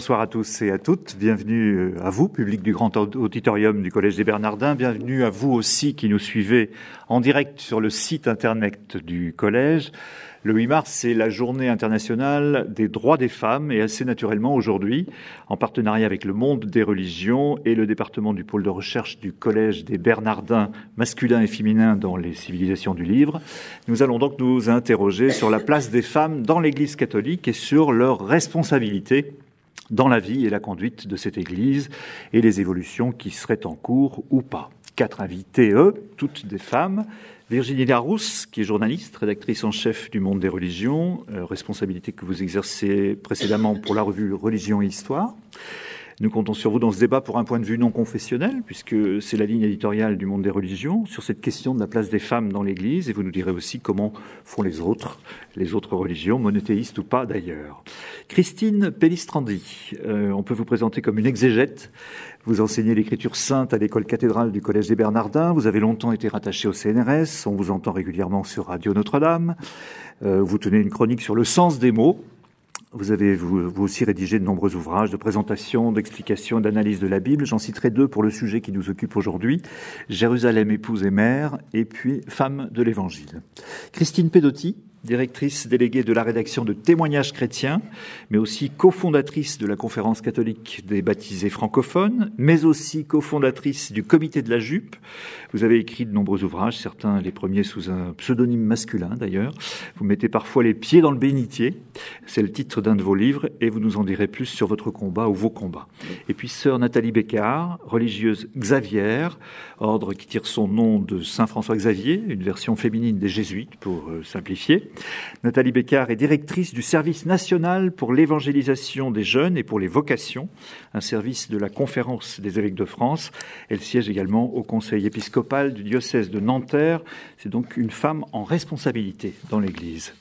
Bonsoir à tous et à toutes. Bienvenue euh, à vous, public du Grand Auditorium du Collège des Bernardins. Bienvenue à vous aussi qui nous suivez en direct sur le site internet du Collège. Le 8 mars, c'est la journée internationale des droits des femmes et assez naturellement aujourd'hui, en partenariat avec le monde des religions et le département du pôle de recherche du Collège des Bernardins masculins et féminins dans les civilisations du livre, nous allons donc nous interroger sur la place des femmes dans l'Église catholique et sur leur responsabilité dans la vie et la conduite de cette Église et les évolutions qui seraient en cours ou pas. Quatre invités, eux, toutes des femmes, Virginie Larousse, qui est journaliste, rédactrice en chef du Monde des religions, euh, responsabilité que vous exercez précédemment pour la revue Religion et Histoire. Nous comptons sur vous dans ce débat pour un point de vue non confessionnel, puisque c'est la ligne éditoriale du monde des religions, sur cette question de la place des femmes dans l'Église, et vous nous direz aussi comment font les autres, les autres religions, monothéistes ou pas d'ailleurs. Christine Pellistrandi, euh, on peut vous présenter comme une exégète vous enseignez l'écriture sainte à l'école cathédrale du Collège des Bernardins. Vous avez longtemps été rattaché au CNRS. On vous entend régulièrement sur Radio Notre-Dame. Euh, vous tenez une chronique sur le sens des mots. Vous avez vous, aussi rédigé de nombreux ouvrages de présentation, d'explication, d'analyse de la Bible. J'en citerai deux pour le sujet qui nous occupe aujourd'hui. Jérusalem épouse et mère, et puis Femme de l'Évangile. Christine Pedotti, directrice déléguée de la rédaction de Témoignages chrétiens, mais aussi cofondatrice de la conférence catholique des baptisés francophones, mais aussi cofondatrice du comité de la jupe. Vous avez écrit de nombreux ouvrages, certains les premiers sous un pseudonyme masculin d'ailleurs. Vous mettez parfois les pieds dans le bénitier, c'est le titre d'un de vos livres, et vous nous en direz plus sur votre combat ou vos combats. Et puis sœur Nathalie Bécard, religieuse Xavier, ordre qui tire son nom de Saint François Xavier, une version féminine des jésuites pour euh, simplifier. Nathalie Bécard est directrice du service national pour l'évangélisation des jeunes et pour les vocations, un service de la conférence des évêques de France. Elle siège également au conseil épiscopal du diocèse de Nanterre. C'est donc une femme en responsabilité dans l'Église.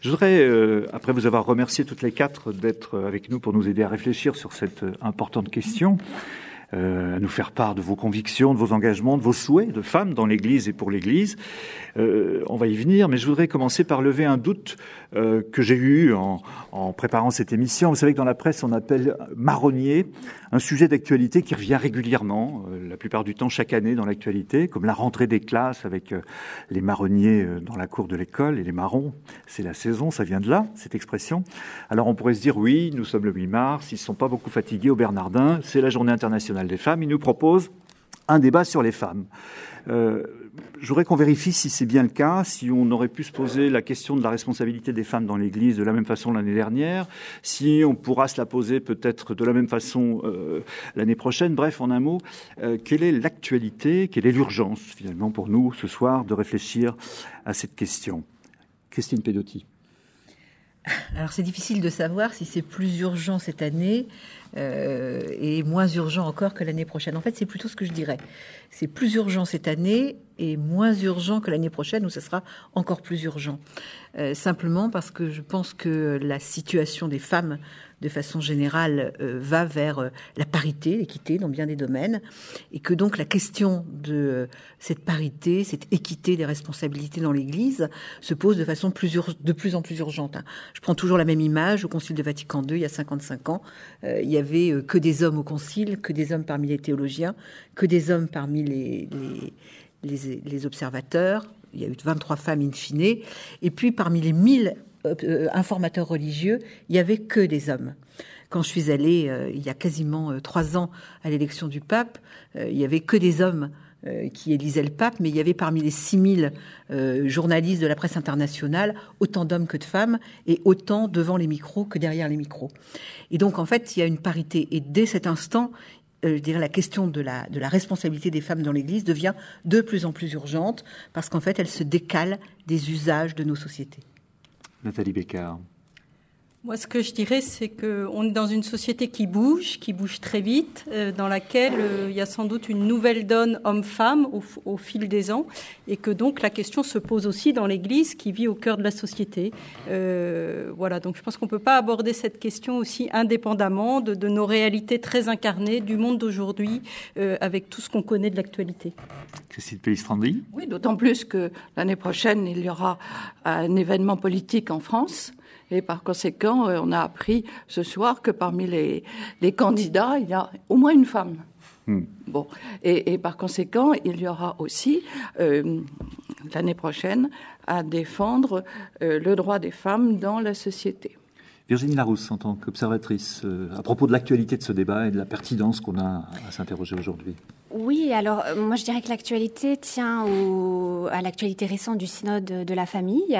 Je voudrais, euh, après vous avoir remercié toutes les quatre d'être avec nous pour nous aider à réfléchir sur cette euh, importante question, euh, nous faire part de vos convictions, de vos engagements, de vos souhaits de femmes dans l'Église et pour l'Église. Euh, on va y venir, mais je voudrais commencer par lever un doute euh, que j'ai eu en, en, préparant cette émission. Vous savez que dans la presse, on appelle marronnier un sujet d'actualité qui revient régulièrement, euh, la plupart du temps chaque année dans l'actualité, comme la rentrée des classes avec euh, les marronniers dans la cour de l'école et les marrons. C'est la saison, ça vient de là, cette expression. Alors on pourrait se dire, oui, nous sommes le 8 mars, ils ne sont pas beaucoup fatigués au Bernardin, c'est la journée internationale des femmes, ils nous proposent un débat sur les femmes. Euh, je voudrais qu'on vérifie si c'est bien le cas, si on aurait pu se poser la question de la responsabilité des femmes dans l'Église de la même façon l'année dernière, si on pourra se la poser peut-être de la même façon euh, l'année prochaine. Bref, en un mot, euh, quelle est l'actualité, quelle est l'urgence finalement pour nous ce soir de réfléchir à cette question? Christine Pedotti. Alors c'est difficile de savoir si c'est plus urgent cette année euh, et moins urgent encore que l'année prochaine. En fait, c'est plutôt ce que je dirais. C'est plus urgent cette année et moins urgent que l'année prochaine où ce sera encore plus urgent. Euh, simplement parce que je pense que la situation des femmes de façon générale, euh, va vers euh, la parité, l'équité dans bien des domaines, et que donc la question de cette parité, cette équité des responsabilités dans l'Église se pose de façon de plus en plus urgente. Je prends toujours la même image au Concile de Vatican II, il y a 55 ans, il y avait que des hommes au Concile, que des hommes parmi les théologiens, que des hommes parmi les, les, observateurs, il y a eu 23 femmes in fine, et puis parmi les 1000 euh, informateurs religieux, il n'y avait que des hommes. Quand je suis allée, euh, il y a quasiment euh, trois ans, à l'élection du pape, il n'y avait que des hommes qui élisaient le pape, mais il y avait parmi les 6000 journalistes de la presse internationale autant d'hommes que de femmes, et autant devant les micros que derrière les micros. Et donc, en fait, il y a une parité. Et dès cet instant, je dirais, la question de la, de la responsabilité des femmes dans l'Église devient de plus en plus urgente, parce qu'en fait, elle se décale des usages de nos sociétés. Nathalie Bécard. Moi, ce que je dirais, c'est qu'on est dans une société qui bouge, qui bouge très vite, euh, dans laquelle euh, il y a sans doute une nouvelle donne homme-femme au, fil des ans, et que donc la question se pose aussi dans l'Église qui vit au cœur de la société. Euh, voilà, donc je pense qu'on ne peut pas aborder cette question aussi indépendamment de, de nos réalités très incarnées du monde d'aujourd'hui, avec tout ce qu'on connaît de l'actualité. Christine Pellistrandi Oui, d'autant plus que l'année prochaine, il y aura un événement politique en France Et par conséquent, on a appris ce soir que parmi les, les candidats, il y a au moins une femme. Hmm. Bon, et, et, par conséquent, il y aura aussi euh, l'année prochaine à défendre euh, le droit des femmes dans la société. Virginie Larousse, en tant qu'observatrice, euh, à propos de l'actualité de ce débat et de la pertinence qu'on a à s'interroger aujourd'hui. Oui, alors moi je dirais que l'actualité tient au, à l'actualité récente du synode de la famille,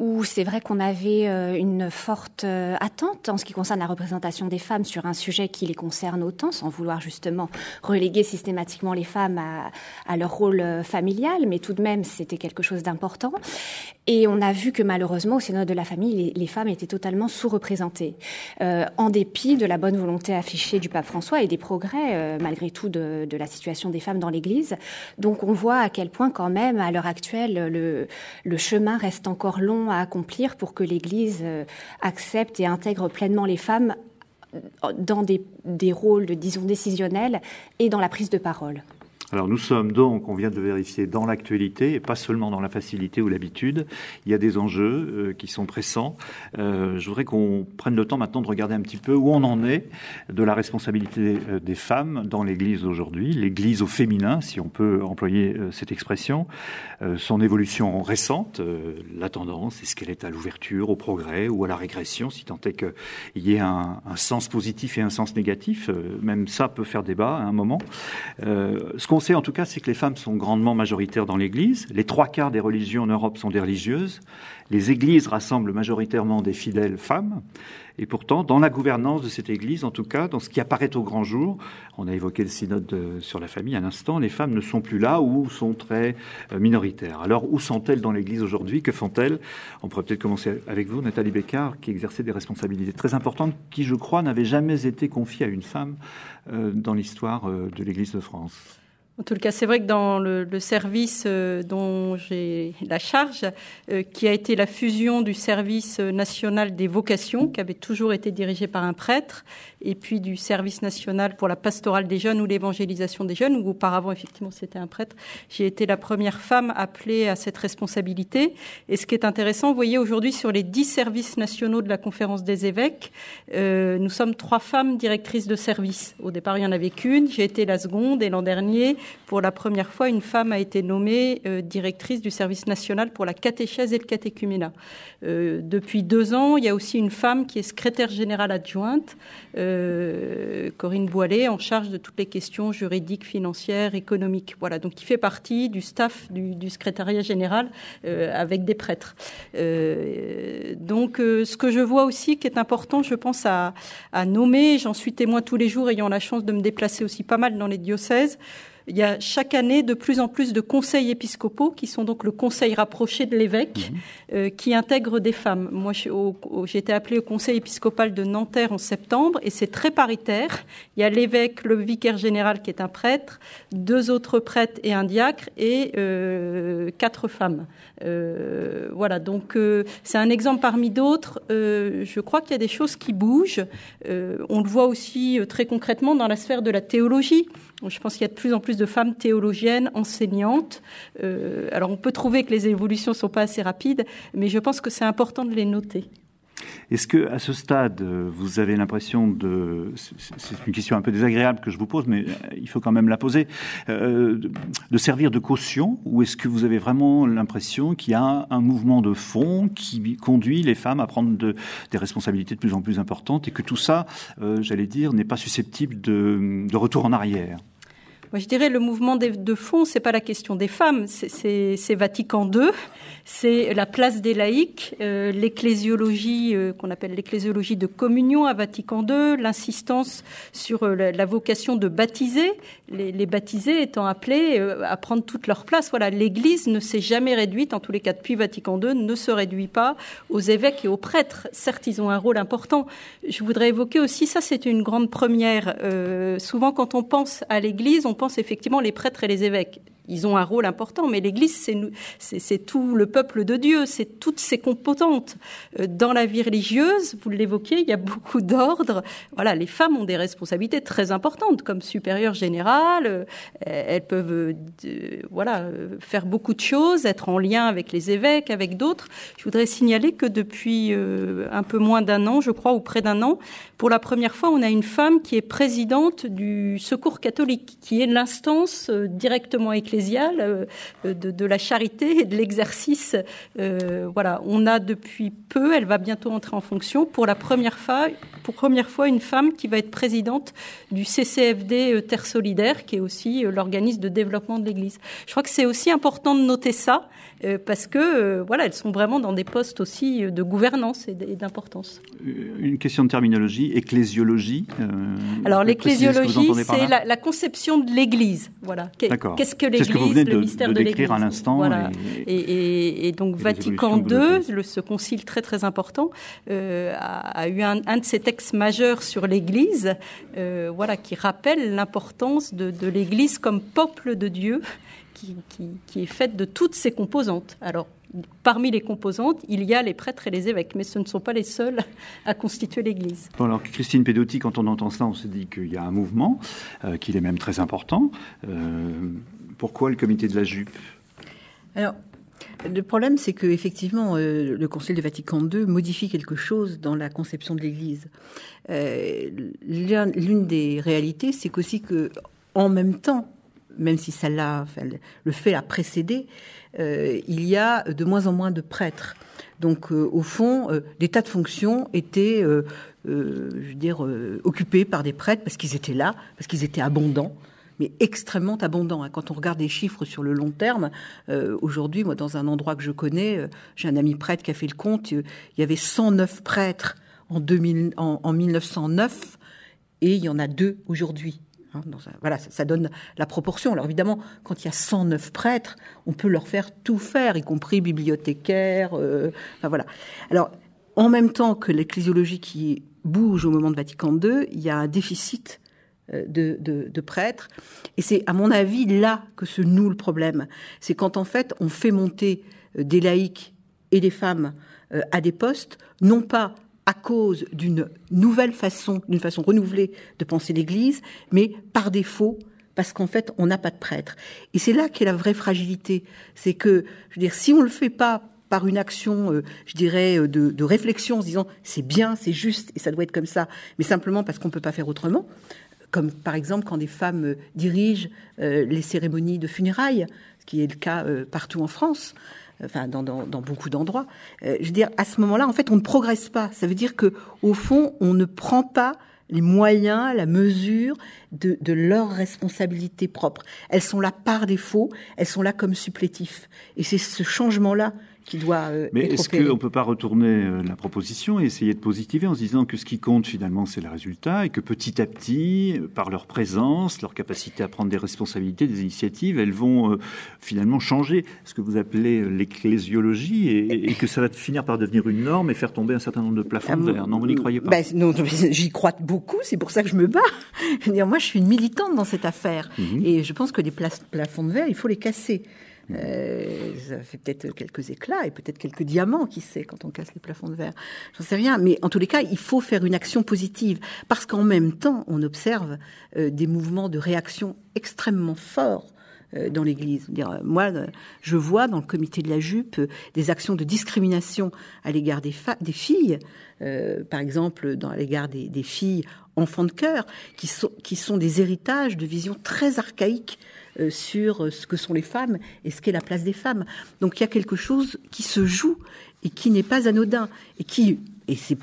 où c'est vrai qu'on avait euh, une forte euh, attente en ce qui concerne la représentation des femmes sur un sujet qui les concerne autant, sans vouloir justement reléguer systématiquement les femmes à, leur rôle euh, familial, mais tout de même c'était quelque chose d'important. Et on a vu que malheureusement au Sénat de la famille, les, femmes étaient totalement sous-représentées, en dépit de la bonne volonté affichée du pape François et des progrès malgré tout de, la situation des femmes dans l'Église. Donc on voit à quel point quand même à l'heure actuelle le, le chemin reste encore long à accomplir pour que l'Église euh, accepte et intègre pleinement les femmes euh, dans des, des rôles, disons, décisionnels et dans la prise de parole. Alors nous sommes donc, on vient de vérifier, dans l'actualité et pas seulement dans la facilité ou l'habitude. Il y a des enjeux euh, qui sont pressants. Euh, je voudrais qu'on prenne le temps maintenant de regarder un petit peu où on en est de la responsabilité euh, des femmes dans l'Église aujourd'hui, l'Église au féminin, si on peut employer cette expression, son évolution récente, la tendance, est-ce qu'elle est à l'ouverture, au progrès ou à la régression, si tant est qu'il y ait un, sens positif et un sens négatif. même ça peut faire débat à un moment. Sait en tout cas, c'est que les femmes sont grandement majoritaires dans l'Église. Les trois quarts des religions en Europe sont des religieuses. Les églises rassemblent majoritairement des fidèles femmes. Et pourtant, dans la gouvernance de cette Église, en tout cas, dans ce qui apparaît au grand jour, on a évoqué le synode sur la famille un instant, les femmes ne sont plus là ou sont très euh, minoritaires. Alors, où sont-elles dans l'Église aujourd'hui? Que font-elles? On pourrait peut-être commencer avec vous, Nathalie Bécard, qui exerçait des responsabilités très importantes qui, je crois, n'avaient jamais été confiées à une femme euh, dans l'histoire euh, de l'Église de France. En tout cas, c'est vrai que dans le, service euh, dont j'ai la charge, euh, qui a été la fusion du service national des vocations, qui avait toujours été dirigé par un prêtre, et puis du service national pour la pastorale des jeunes ou l'évangélisation des jeunes, où auparavant, effectivement, c'était un prêtre, j'ai été la première femme appelée à cette responsabilité. Et ce qui est intéressant, vous voyez, aujourd'hui, sur les dix services nationaux de la conférence des évêques, euh, nous sommes trois femmes directrices de service. Au départ, il n'y en avait qu'une. J'ai été la seconde, et l'an dernier, pour la première fois, une femme a été nommée euh, directrice du service national pour la catéchèse et le catéchuménat. Euh, depuis deux ans, il y a aussi une femme qui est secrétaire générale adjointe, Corinne Boilet, en charge de toutes les questions juridiques, financières, économiques. Voilà, donc qui fait partie du staff du, secrétariat général avec des prêtres. donc, ce que je vois aussi qui est important, je pense, à nommer, j'en suis témoin tous les jours, ayant la chance de me déplacer aussi pas mal dans les diocèses, il y a chaque année de plus en plus de conseils épiscopaux, qui sont donc le conseil rapproché de l'évêque, mhm. euh, qui intègrent des femmes. Moi, j'ai été appelée au conseil épiscopal de Nanterre en septembre, et c'est très paritaire. Il y a l'évêque, le vicaire général qui est un prêtre, deux autres prêtres et un diacre, et euh, quatre femmes. Euh, voilà, donc c'est un exemple parmi d'autres. je crois qu'il y a des choses qui bougent. on le voit aussi très concrètement dans la sphère de la théologie. Je pense qu'il y a de plus en plus de femmes théologiennes, enseignantes. Euh, alors on peut trouver que les évolutions ne sont pas assez rapides, mais je pense que c'est important de les noter. Est-ce que, à ce stade, vous avez l'impression de, c'est une question un peu désagréable que je vous pose, mais il faut quand même la poser, euh, de servir de caution, ou est-ce que vous avez vraiment l'impression qu'il y a un mouvement de fond qui conduit les femmes à prendre des responsabilités de plus en plus importantes et que tout ça, euh, j'allais dire, n'est pas susceptible de retour en arrière? Moi, je dirais le mouvement de fond, c'est pas la question des femmes, c'est Vatican II, c'est la place des laïcs, euh, l'ecclésiologie euh, qu'on appelle l'ecclésiologie de communion à Vatican II, l'insistance sur euh, la, vocation de baptiser, les, les baptisés étant appelés à prendre toute leur place. Voilà, l'Église ne s'est jamais réduite, en tous les cas depuis Vatican II, ne se réduit pas aux évêques et aux prêtres. Certes, ils ont un rôle important. Je voudrais évoquer aussi, ça c'est une grande première. souvent, quand on pense à l'Église, on pense effectivement les prêtres et les évêques ils ont un rôle important, mais l'Église, c'est tout le peuple de Dieu, c'est toutes ses composantes. Euh, dans la vie religieuse, vous l'évoquiez, il y a beaucoup d'ordres. Voilà, les femmes ont des responsabilités très importantes, comme supérieures générales. Euh, elles peuvent, euh, voilà, faire beaucoup de choses, être en lien avec les évêques, avec d'autres. Je voudrais signaler que depuis un peu moins d'un an, je crois, ou près d'un an, pour la première fois, on a une femme qui est présidente du Secours catholique, qui est l'instance directement euh, de, la charité et de l'exercice. Euh, voilà, on a depuis peu, elle va bientôt entrer en fonction, pour la première fois, pour première fois une femme qui va être présidente du CCFD euh, Terre Solidaire, qui est aussi l'organisme de développement de l'Église. Je crois que c'est aussi important de noter ça parce que euh, voilà, elles sont vraiment dans des postes aussi euh, de gouvernance et d'importance. Une question de terminologie, ecclésiologie. Alors l'ecclésiologie, c'est la, conception de l'Église. Voilà. Qu'est-ce que l'Église, le mystère de, l'Église à l'instant. Voilà. Et, et, donc Vatican II, le, ce concile très très important, a, eu un, un, de ses textes majeurs sur l'Église, voilà, qui rappelle l'importance de, de l'Église comme peuple de Dieu qui, est faite de toutes ces composantes. Alors, parmi les composantes, il y a les prêtres et les évêques, mais ce ne sont pas les seuls à constituer l'Église. alors, Christine Pedotti, quand on entend cela, on se dit qu'il y a un mouvement, euh, qu'il est même très important. Euh, pourquoi le comité de la jupe? Alors, le problème, c'est que effectivement, euh, le Conseil de Vatican II modifie quelque chose dans la conception de l'Église. L'une des réalités, c'est qu'aussi que, en même temps, même si celle-là, le fait a précédé, euh, il y a de moins en moins de prêtres. Donc, euh, au fond, euh, des tas de fonctions étaient, je veux occupées par des prêtres parce qu'ils étaient là, parce qu'ils étaient abondants mais extrêmement abondants. Hein. Quand on regarde les chiffres sur le long terme, aujourd'hui, moi, dans un endroit que je connais, j'ai un ami prêtre qui a fait le compte, il y avait 109 prêtres en, 2000, en 1909 et il y en a deux aujourd'hui. Hein, voilà, ça, donne la proportion. Alors évidemment, quand il y a 109 prêtres, on peut leur faire tout faire, y compris bibliothécaires. Euh, voilà. Alors, en même temps que l'ecclésiologie qui bouge au moment de Vatican II, il y a un déficit euh, de, prêtres. Et c'est, à mon avis, là que se noue le problème. C'est quand, en fait, on fait monter euh, des laïcs et des femmes à des postes, non pas à cause d'une nouvelle façon, d'une façon renouvelée de penser l'Église, mais par défaut, parce qu'en fait, on n'a pas de prêtre. Et c'est là qu'est la vraie fragilité. C'est que, je veux dire, si on ne le fait pas par une action, euh, je dirais, euh, de, réflexion, en se disant c'est bien, c'est juste, et ça doit être comme ça, mais simplement parce qu'on ne peut pas faire autrement, comme par exemple quand des femmes euh, dirigent les cérémonies de funérailles, ce qui est le cas partout en France, enfin dans, beaucoup d'endroits. Euh, je veux dire, à ce moment-là, en fait, on ne progresse pas. Ça veut dire que, au fond, on ne prend pas les moyens, la mesure de, de leurs responsabilités propres. Elles sont là par défaut, elles sont là comme supplétifs. Et c'est ce changement-là qui doit euh, Mais est-ce qu'on ne peut pas retourner euh, la proposition et essayer de positiver en se disant que ce qui compte finalement c'est le résultat et que petit à petit, euh, par leur présence, leur capacité à prendre des responsabilités, des initiatives, elles vont finalement changer ce que vous appelez l'ecclésiologie et, que ça va finir par devenir une norme et faire tomber un certain nombre de plafonds de verre. Non, vous n'y croyez pas ben, Non, j'y crois beaucoup, c'est pour ça que je me bats. moi, je suis une militante dans cette affaire mhm. et je pense que les plafonds de verre, il faut les casser. Euh, ça fait peut-être quelques éclats et peut-être quelques diamants, qui sait, quand on casse les plafonds de verre. J'en sais rien. Mais en tous les cas, il faut faire une action positive. Parce qu'en même temps, on observe euh, des mouvements de réaction extrêmement forts euh, dans l'Église. Moi, je vois dans le comité de la jupe des actions de discrimination à l'égard des, filles, par exemple dans l'égard des, filles enfants de cœur, qui sont, qui sont des héritages de visions très archaïques sur ce que sont les femmes et ce qu'est la place des femmes. Donc il y a quelque chose qui se joue et qui n'est pas anodin et qui et c'est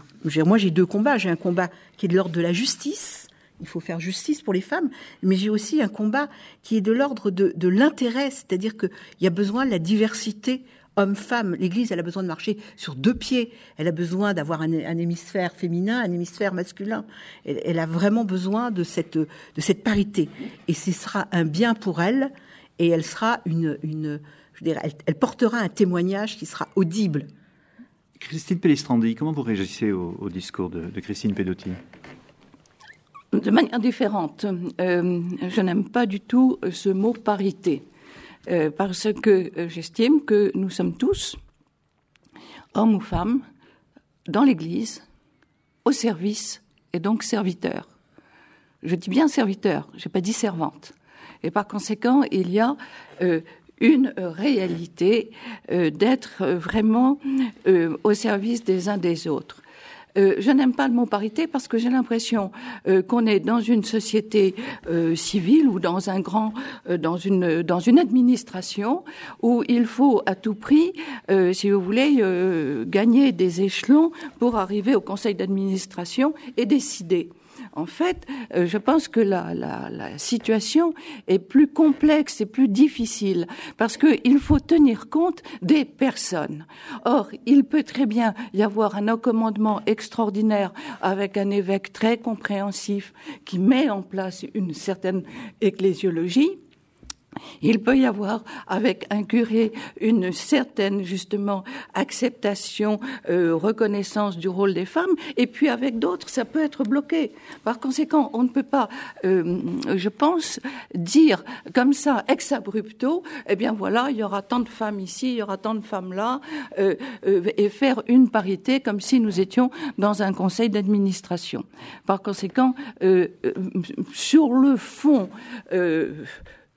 moi j'ai deux combats. J'ai un combat qui est de l'ordre de la justice. Il faut faire justice pour les femmes, mais j'ai aussi un combat qui est de l'ordre de, de l'intérêt, c'est-à-dire qu'il y a besoin de la diversité homme-femme. L'Église, elle a besoin de marcher sur deux pieds. Elle a besoin d'avoir un, hémisphère féminin, un hémisphère masculin. Elle, a vraiment besoin de cette, de cette parité. Et ce sera un bien pour elle. Et elle sera une, une je dirais, elle, portera un témoignage qui sera audible. Christine Pellistrandi, comment vous réagissez au, discours de, Christine Pedotti? De manière différente. Euh, je n'aime pas du tout ce mot parité. Parce que j'estime que nous sommes tous, hommes ou femmes, dans l'Église, au service et donc serviteurs. Je dis bien serviteur, je n'ai pas dit servante. Et par conséquent, il y a euh, une réalité euh, d'être vraiment euh, au service des uns des autres. Je n'aime pas le mot parité parce que j'ai l'impression qu'on est dans une société civile ou dans un grand, dans une dans une administration où il faut à tout prix, si vous voulez, gagner des échelons pour arriver au conseil d'administration et décider. En fait, euh, je pense que la, situation est plus complexe et plus difficile parce qu'il faut tenir compte des personnes. Or, il peut très bien y avoir un commandement extraordinaire avec un évêque très compréhensif qui met en place une certaine ecclésiologie il peut y avoir avec un curé une certaine justement acceptation, euh, reconnaissance du rôle des femmes, et puis avec d'autres, ça peut être bloqué. Par conséquent, on ne peut pas, euh, je pense, dire comme ça ex abrupto, eh bien voilà, il y aura tant de femmes ici, il y aura tant de femmes là, euh, et faire une parité comme si nous étions dans un conseil d'administration. Par conséquent, sur le fond,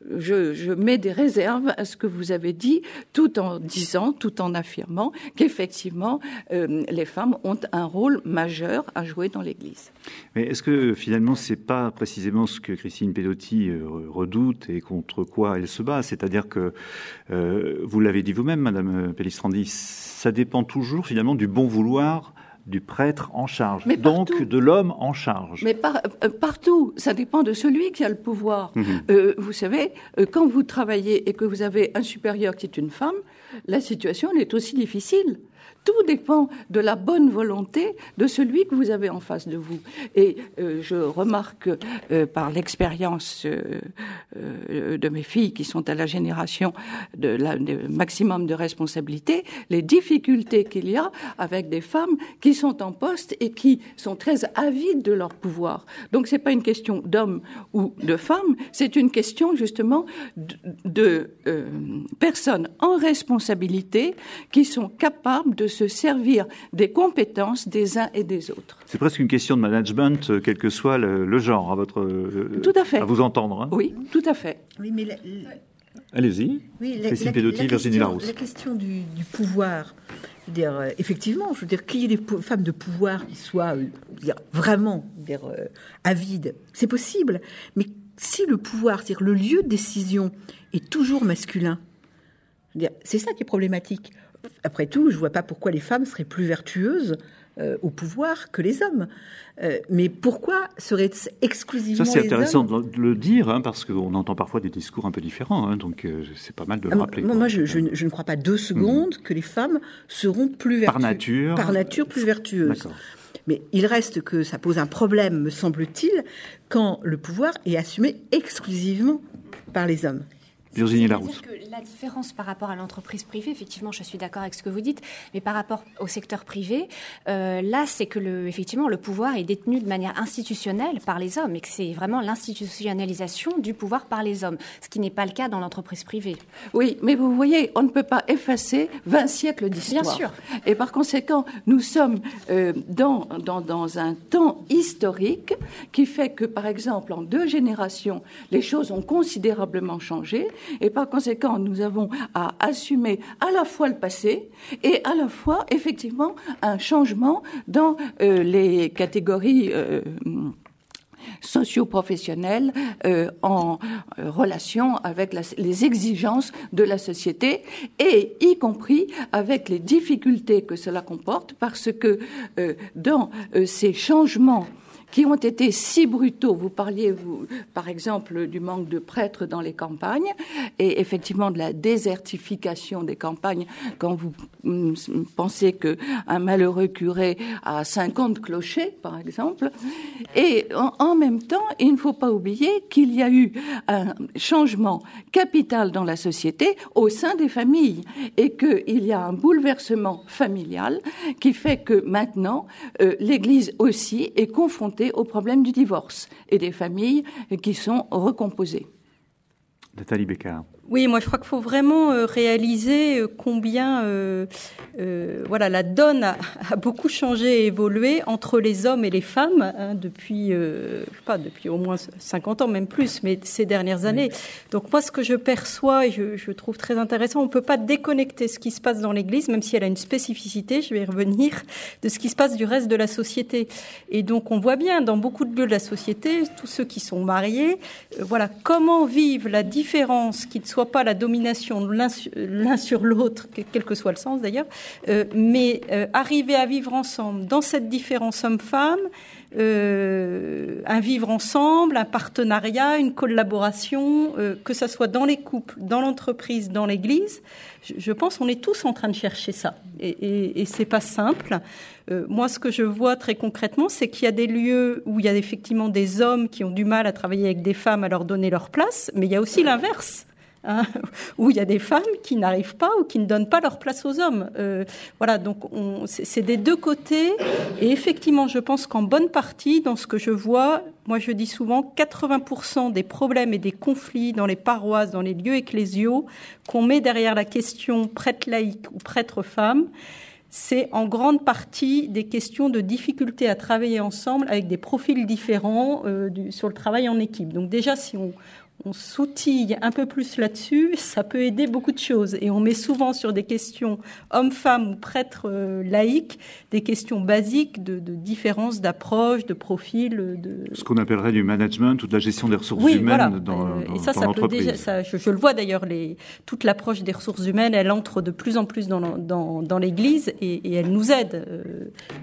je, mets des réserves à ce que vous avez dit, tout en disant, tout en affirmant qu'effectivement, euh, les femmes ont un rôle majeur à jouer dans l'Église. Mais est-ce que finalement, c'est pas précisément ce que Christine Pedotti euh, redoute et contre quoi elle se bat? C'est-à-dire que, euh, vous l'avez dit vous-même, Madame Pellistrandi, ça dépend toujours finalement du bon vouloir du prêtre en charge, donc de l'homme en charge. Mais euh, partout, ça dépend de celui qui a le pouvoir. Mhm. Euh, vous savez, euh, quand vous travaillez et que vous avez un supérieur qui est une femme, la situation est aussi difficile. Tout dépend de la bonne volonté de celui que vous avez en face de vous. Et euh, je remarque euh, par l'expérience euh, de mes filles qui sont à la génération de maximum de responsabilité, les difficultés qu'il y a avec des femmes qui sont en poste et qui sont très avides de leur pouvoir. Donc c'est pas une question d'homme ou de femme, c'est une question justement de, de personnes en responsabilité qui sont capables de se servir des compétences des uns et des autres. C'est presque une question de management, euh, quel que soit le, genre, à votre euh, tout à fait. À vous entendre. Hein. Oui, tout à fait. Oui, mais allez-y. Oui, la, Virginie Larousse. La question du, pouvoir. Je veux dire, euh, effectivement, je veux dire, qu'il y ait des femmes de pouvoir qui soient dire, vraiment dire, avides, c'est possible. Mais si le pouvoir, c'est-à-dire le lieu de décision, est toujours masculin, c'est ça qui est problématique après tout, je ne vois pas pourquoi les femmes seraient plus vertueuses euh, au pouvoir que les hommes. Euh, mais pourquoi serait exclusivement Ça, c'est intéressant de le dire, hein, parce qu'on entend parfois des discours un peu différents, hein, donc euh, c'est pas mal de le ah, rappeler. moi, je, ne crois pas deux secondes que les femmes seront plus vertueuses. Par nature Par nature, plus vertueuses. Mais il reste que ça pose un problème, me semble-t-il, quand le pouvoir est assumé exclusivement par les hommes. Virginie Larousse. Que la différence par rapport à l'entreprise privée, effectivement, je suis d'accord avec ce que vous dites, mais par rapport au secteur privé, euh, là, c'est que le, effectivement, le pouvoir est détenu de manière institutionnelle par les hommes et que c'est vraiment l'institutionnalisation du pouvoir par les hommes, ce qui n'est pas le cas dans l'entreprise privée. Oui, mais vous voyez, on ne peut pas effacer 20 siècles d'histoire. Bien sûr. Et par conséquent, nous sommes euh, dans, dans, dans un temps historique qui fait que, par exemple, en deux générations, les choses ont considérablement changé et par conséquent, nous avons à assumer à la fois le passé et à la fois, effectivement, un changement dans euh, les catégories euh, socio-professionnelles euh, en relation avec les exigences de la société et y compris avec les difficultés que cela comporte parce que dans ces changements qui ont été si brutaux. Vous parliez, vous, par exemple, du manque de prêtres dans les campagnes et effectivement de la désertification des campagnes quand vous mm, pensez que un malheureux curé a 50 clochers, par exemple. Et en, même temps, il ne faut pas oublier qu'il y a eu un changement capital dans la société au sein des familles et qu'il y a un bouleversement familial qui fait que maintenant, euh, l'Église aussi est confrontée au problème du divorce et des familles qui sont recomposées. Nathalie Bécard. Oui, moi je crois qu'il faut vraiment euh, réaliser euh, combien euh, voilà la donne a, beaucoup changé et évolué entre les hommes et les femmes hein, depuis je sais pas depuis au moins 50 ans même plus, mais ces dernières années. Donc moi ce que je perçois et je, je trouve très intéressant, on peut pas déconnecter ce qui se passe dans l'Église, même si elle a une spécificité, je vais y revenir, de ce qui se passe du reste de la société. Et donc on voit bien dans beaucoup de lieux de la société, tous ceux qui sont mariés, voilà comment vivent la différence qu'ils soient pas la domination l'un sur l'autre, quel que soit le sens d'ailleurs, euh, mais euh, arriver à vivre ensemble dans cette différence homme-femme, euh, un vivre ensemble, un partenariat, une collaboration, que ça soit dans les couples, dans l'entreprise, dans l'Église. Je, pense qu'on est tous en train de chercher ça, et, et, et pas simple. moi, ce que je vois très concrètement, c'est qu'il y a des lieux où il y a effectivement des hommes qui ont du mal à travailler avec des femmes, à leur donner leur place, mais il y a aussi l'inverse. Hein, où il y a des femmes qui n'arrivent pas ou qui ne donnent pas leur place aux hommes. Euh, voilà, donc c'est des deux côtés. Et effectivement, je pense qu'en bonne partie, dans ce que je vois, moi je dis souvent, 80% des problèmes et des conflits dans les paroisses, dans les lieux ecclésiaux, qu'on met derrière la question prêtre laïque ou prêtre femme, c'est en grande partie des questions de difficulté à travailler ensemble avec des profils différents euh, sur le travail en équipe. Donc déjà, si on, on s'outille un peu plus là-dessus, ça peut aider beaucoup de choses. Et on met souvent sur des questions hommes-femmes ou prêtres euh, laïcs, des questions basiques de, de différence d'approche, de profil. De... Ce qu'on appellerait du management ou de la gestion des ressources humaines dans, euh, Et ça, ça peut déjà, ça, je, le vois d'ailleurs, les, toute l'approche des ressources humaines, elle entre de plus en plus dans, dans, dans l'Église et, et, elle nous aide euh,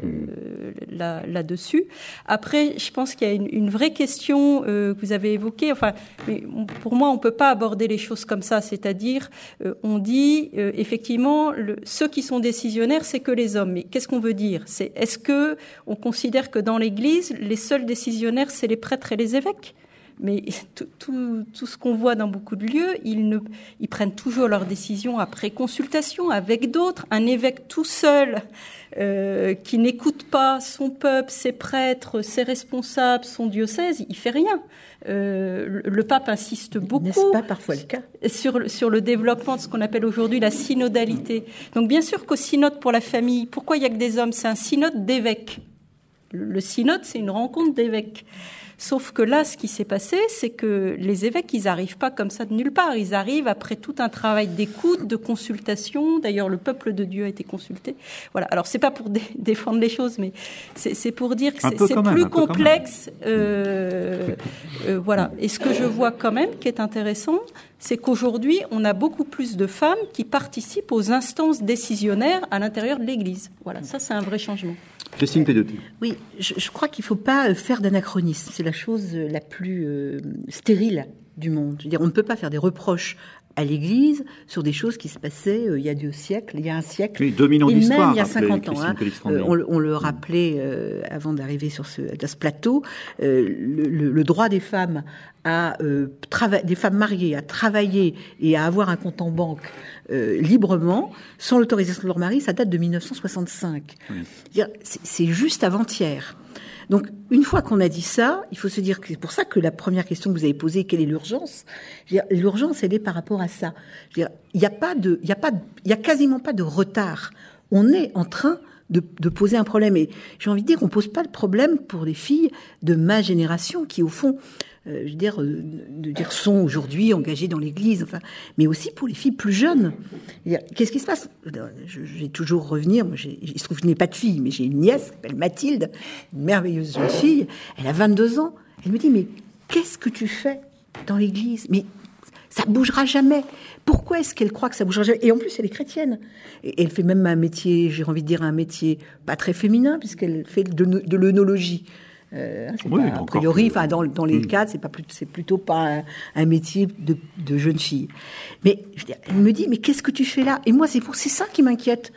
euh là, là-dessus. Après, je pense qu'il y a une, une vraie question que vous avez évoquée. Enfin, mais pour moi, on ne peut pas aborder les choses comme ça. C'est-à-dire, euh, on dit euh, effectivement, ceux qui sont décisionnaires, c'est que les hommes. Mais qu'est-ce qu'on veut dire? C'est est-ce que on considère que dans l'Église, les seuls décisionnaires, c'est les prêtres et les évêques? Mais tout, tout, tout ce qu'on voit dans beaucoup de lieux, ils, ne, ils prennent toujours leurs décisions après consultation avec d'autres. Un évêque tout seul euh, qui n'écoute pas son peuple, ses prêtres, ses responsables, son diocèse, il fait rien. Euh, le pape insiste beaucoup. N'est-ce pas parfois le cas sur, sur le développement de ce qu'on appelle aujourd'hui la synodalité. Donc bien sûr qu'au synode pour la famille, pourquoi il y a que des hommes? C'est un synode d'évêques. Le synode, c'est une rencontre d'évêques. Sauf que là, ce qui s'est passé, c'est que les évêques, ils n'arrivent pas comme ça de nulle part. Ils arrivent après tout un travail d'écoute, de consultation. D'ailleurs, le peuple de Dieu a été consulté. Voilà. Alors, c'est pas pour défendre les choses, mais c'est pour dire que c'est plus complexe. Euh, euh, voilà. Et ce que je vois quand même, qui est intéressant, c'est qu'aujourd'hui, on a beaucoup plus de femmes qui participent aux instances décisionnaires à l'intérieur de l'Église. Voilà. Ça, c'est un vrai changement. Christine Oui, je, crois qu'il ne faut pas euh, faire d'anachronisme. C'est la chose euh, la plus euh, stérile du monde. dire, on ne peut pas faire des reproches à l'Église sur des choses qui se passaient il y a deux siècles, il y a un siècle, oui, dominant et même il y a 50 ans. Hein. on, le rappelait avant d'arriver sur ce, ce plateau, le, droit des femmes à des femmes mariées à travailler et à avoir un compte en banque euh, librement, sans l'autorisation de leur mari, ça date de 1965. C'est juste avant-hier. Donc, une fois qu'on a dit ça, il faut se dire que c'est pour ça que la première question que vous avez posée, quelle est l'urgence? L'urgence, elle est par rapport à ça. Il n'y a pas de, il y a pas, il y a quasiment pas de retard. On est en train de, de poser un problème. Et j'ai envie de dire qu'on pose pas le problème pour les filles de ma génération qui, au fond, euh, je veux dire, euh, de dire sont aujourd'hui engagés dans l'Église, enfin, mais aussi pour les filles plus jeunes. Qu'est-ce qui se passe? J'ai toujours revenir. Il se trouve que je n'ai pas de fille, mais j'ai une nièce qui s'appelle Mathilde, une merveilleuse jeune fille. Elle a 22 ans. Elle me dit mais qu'est-ce que tu fais dans l'Église? Mais ça bougera jamais. Pourquoi est-ce qu'elle croit que ça bougera jamais? Et en plus, elle est chrétienne. Elle fait même un métier, j'ai envie de dire un métier pas très féminin, puisqu'elle fait de, de l'œnologie. Euh, a priori, enfin dans, dans les hmm. cadres, c'est pas c'est plutôt pas un, métier de, de, jeune fille. Mais je elle me dit, mais qu'est-ce que tu fais là? Et moi, c'est pour c'est ça qui m'inquiète.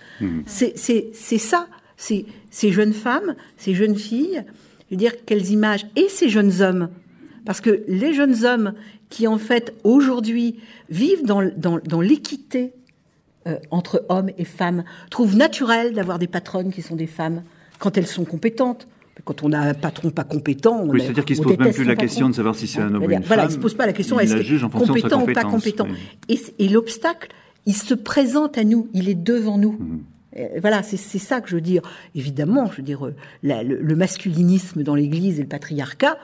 C'est c'est ça, c'est ces jeunes femmes, ces jeunes filles. Je veux dire quelles images et ces jeunes hommes, parce que les jeunes hommes qui en fait aujourd'hui vivent dans dans, dans l'équité euh, entre hommes et femmes trouvent naturel d'avoir des patronnes qui sont des femmes quand elles sont compétentes Quand on a un patron pas compétent, oui, c'est-à-dire qu'il se pose même plus la question de savoir si c'est un homme ou une voilà, femme. il se pose pas la question est-ce qu'il est compétent ou pas compétent. Et, et l'obstacle, il se présente à nous, il est devant nous. Mmh. Voilà, c'est ça que je veux dire. Évidemment, je veux dire, euh, le, masculinisme dans l'Église et le patriarcat,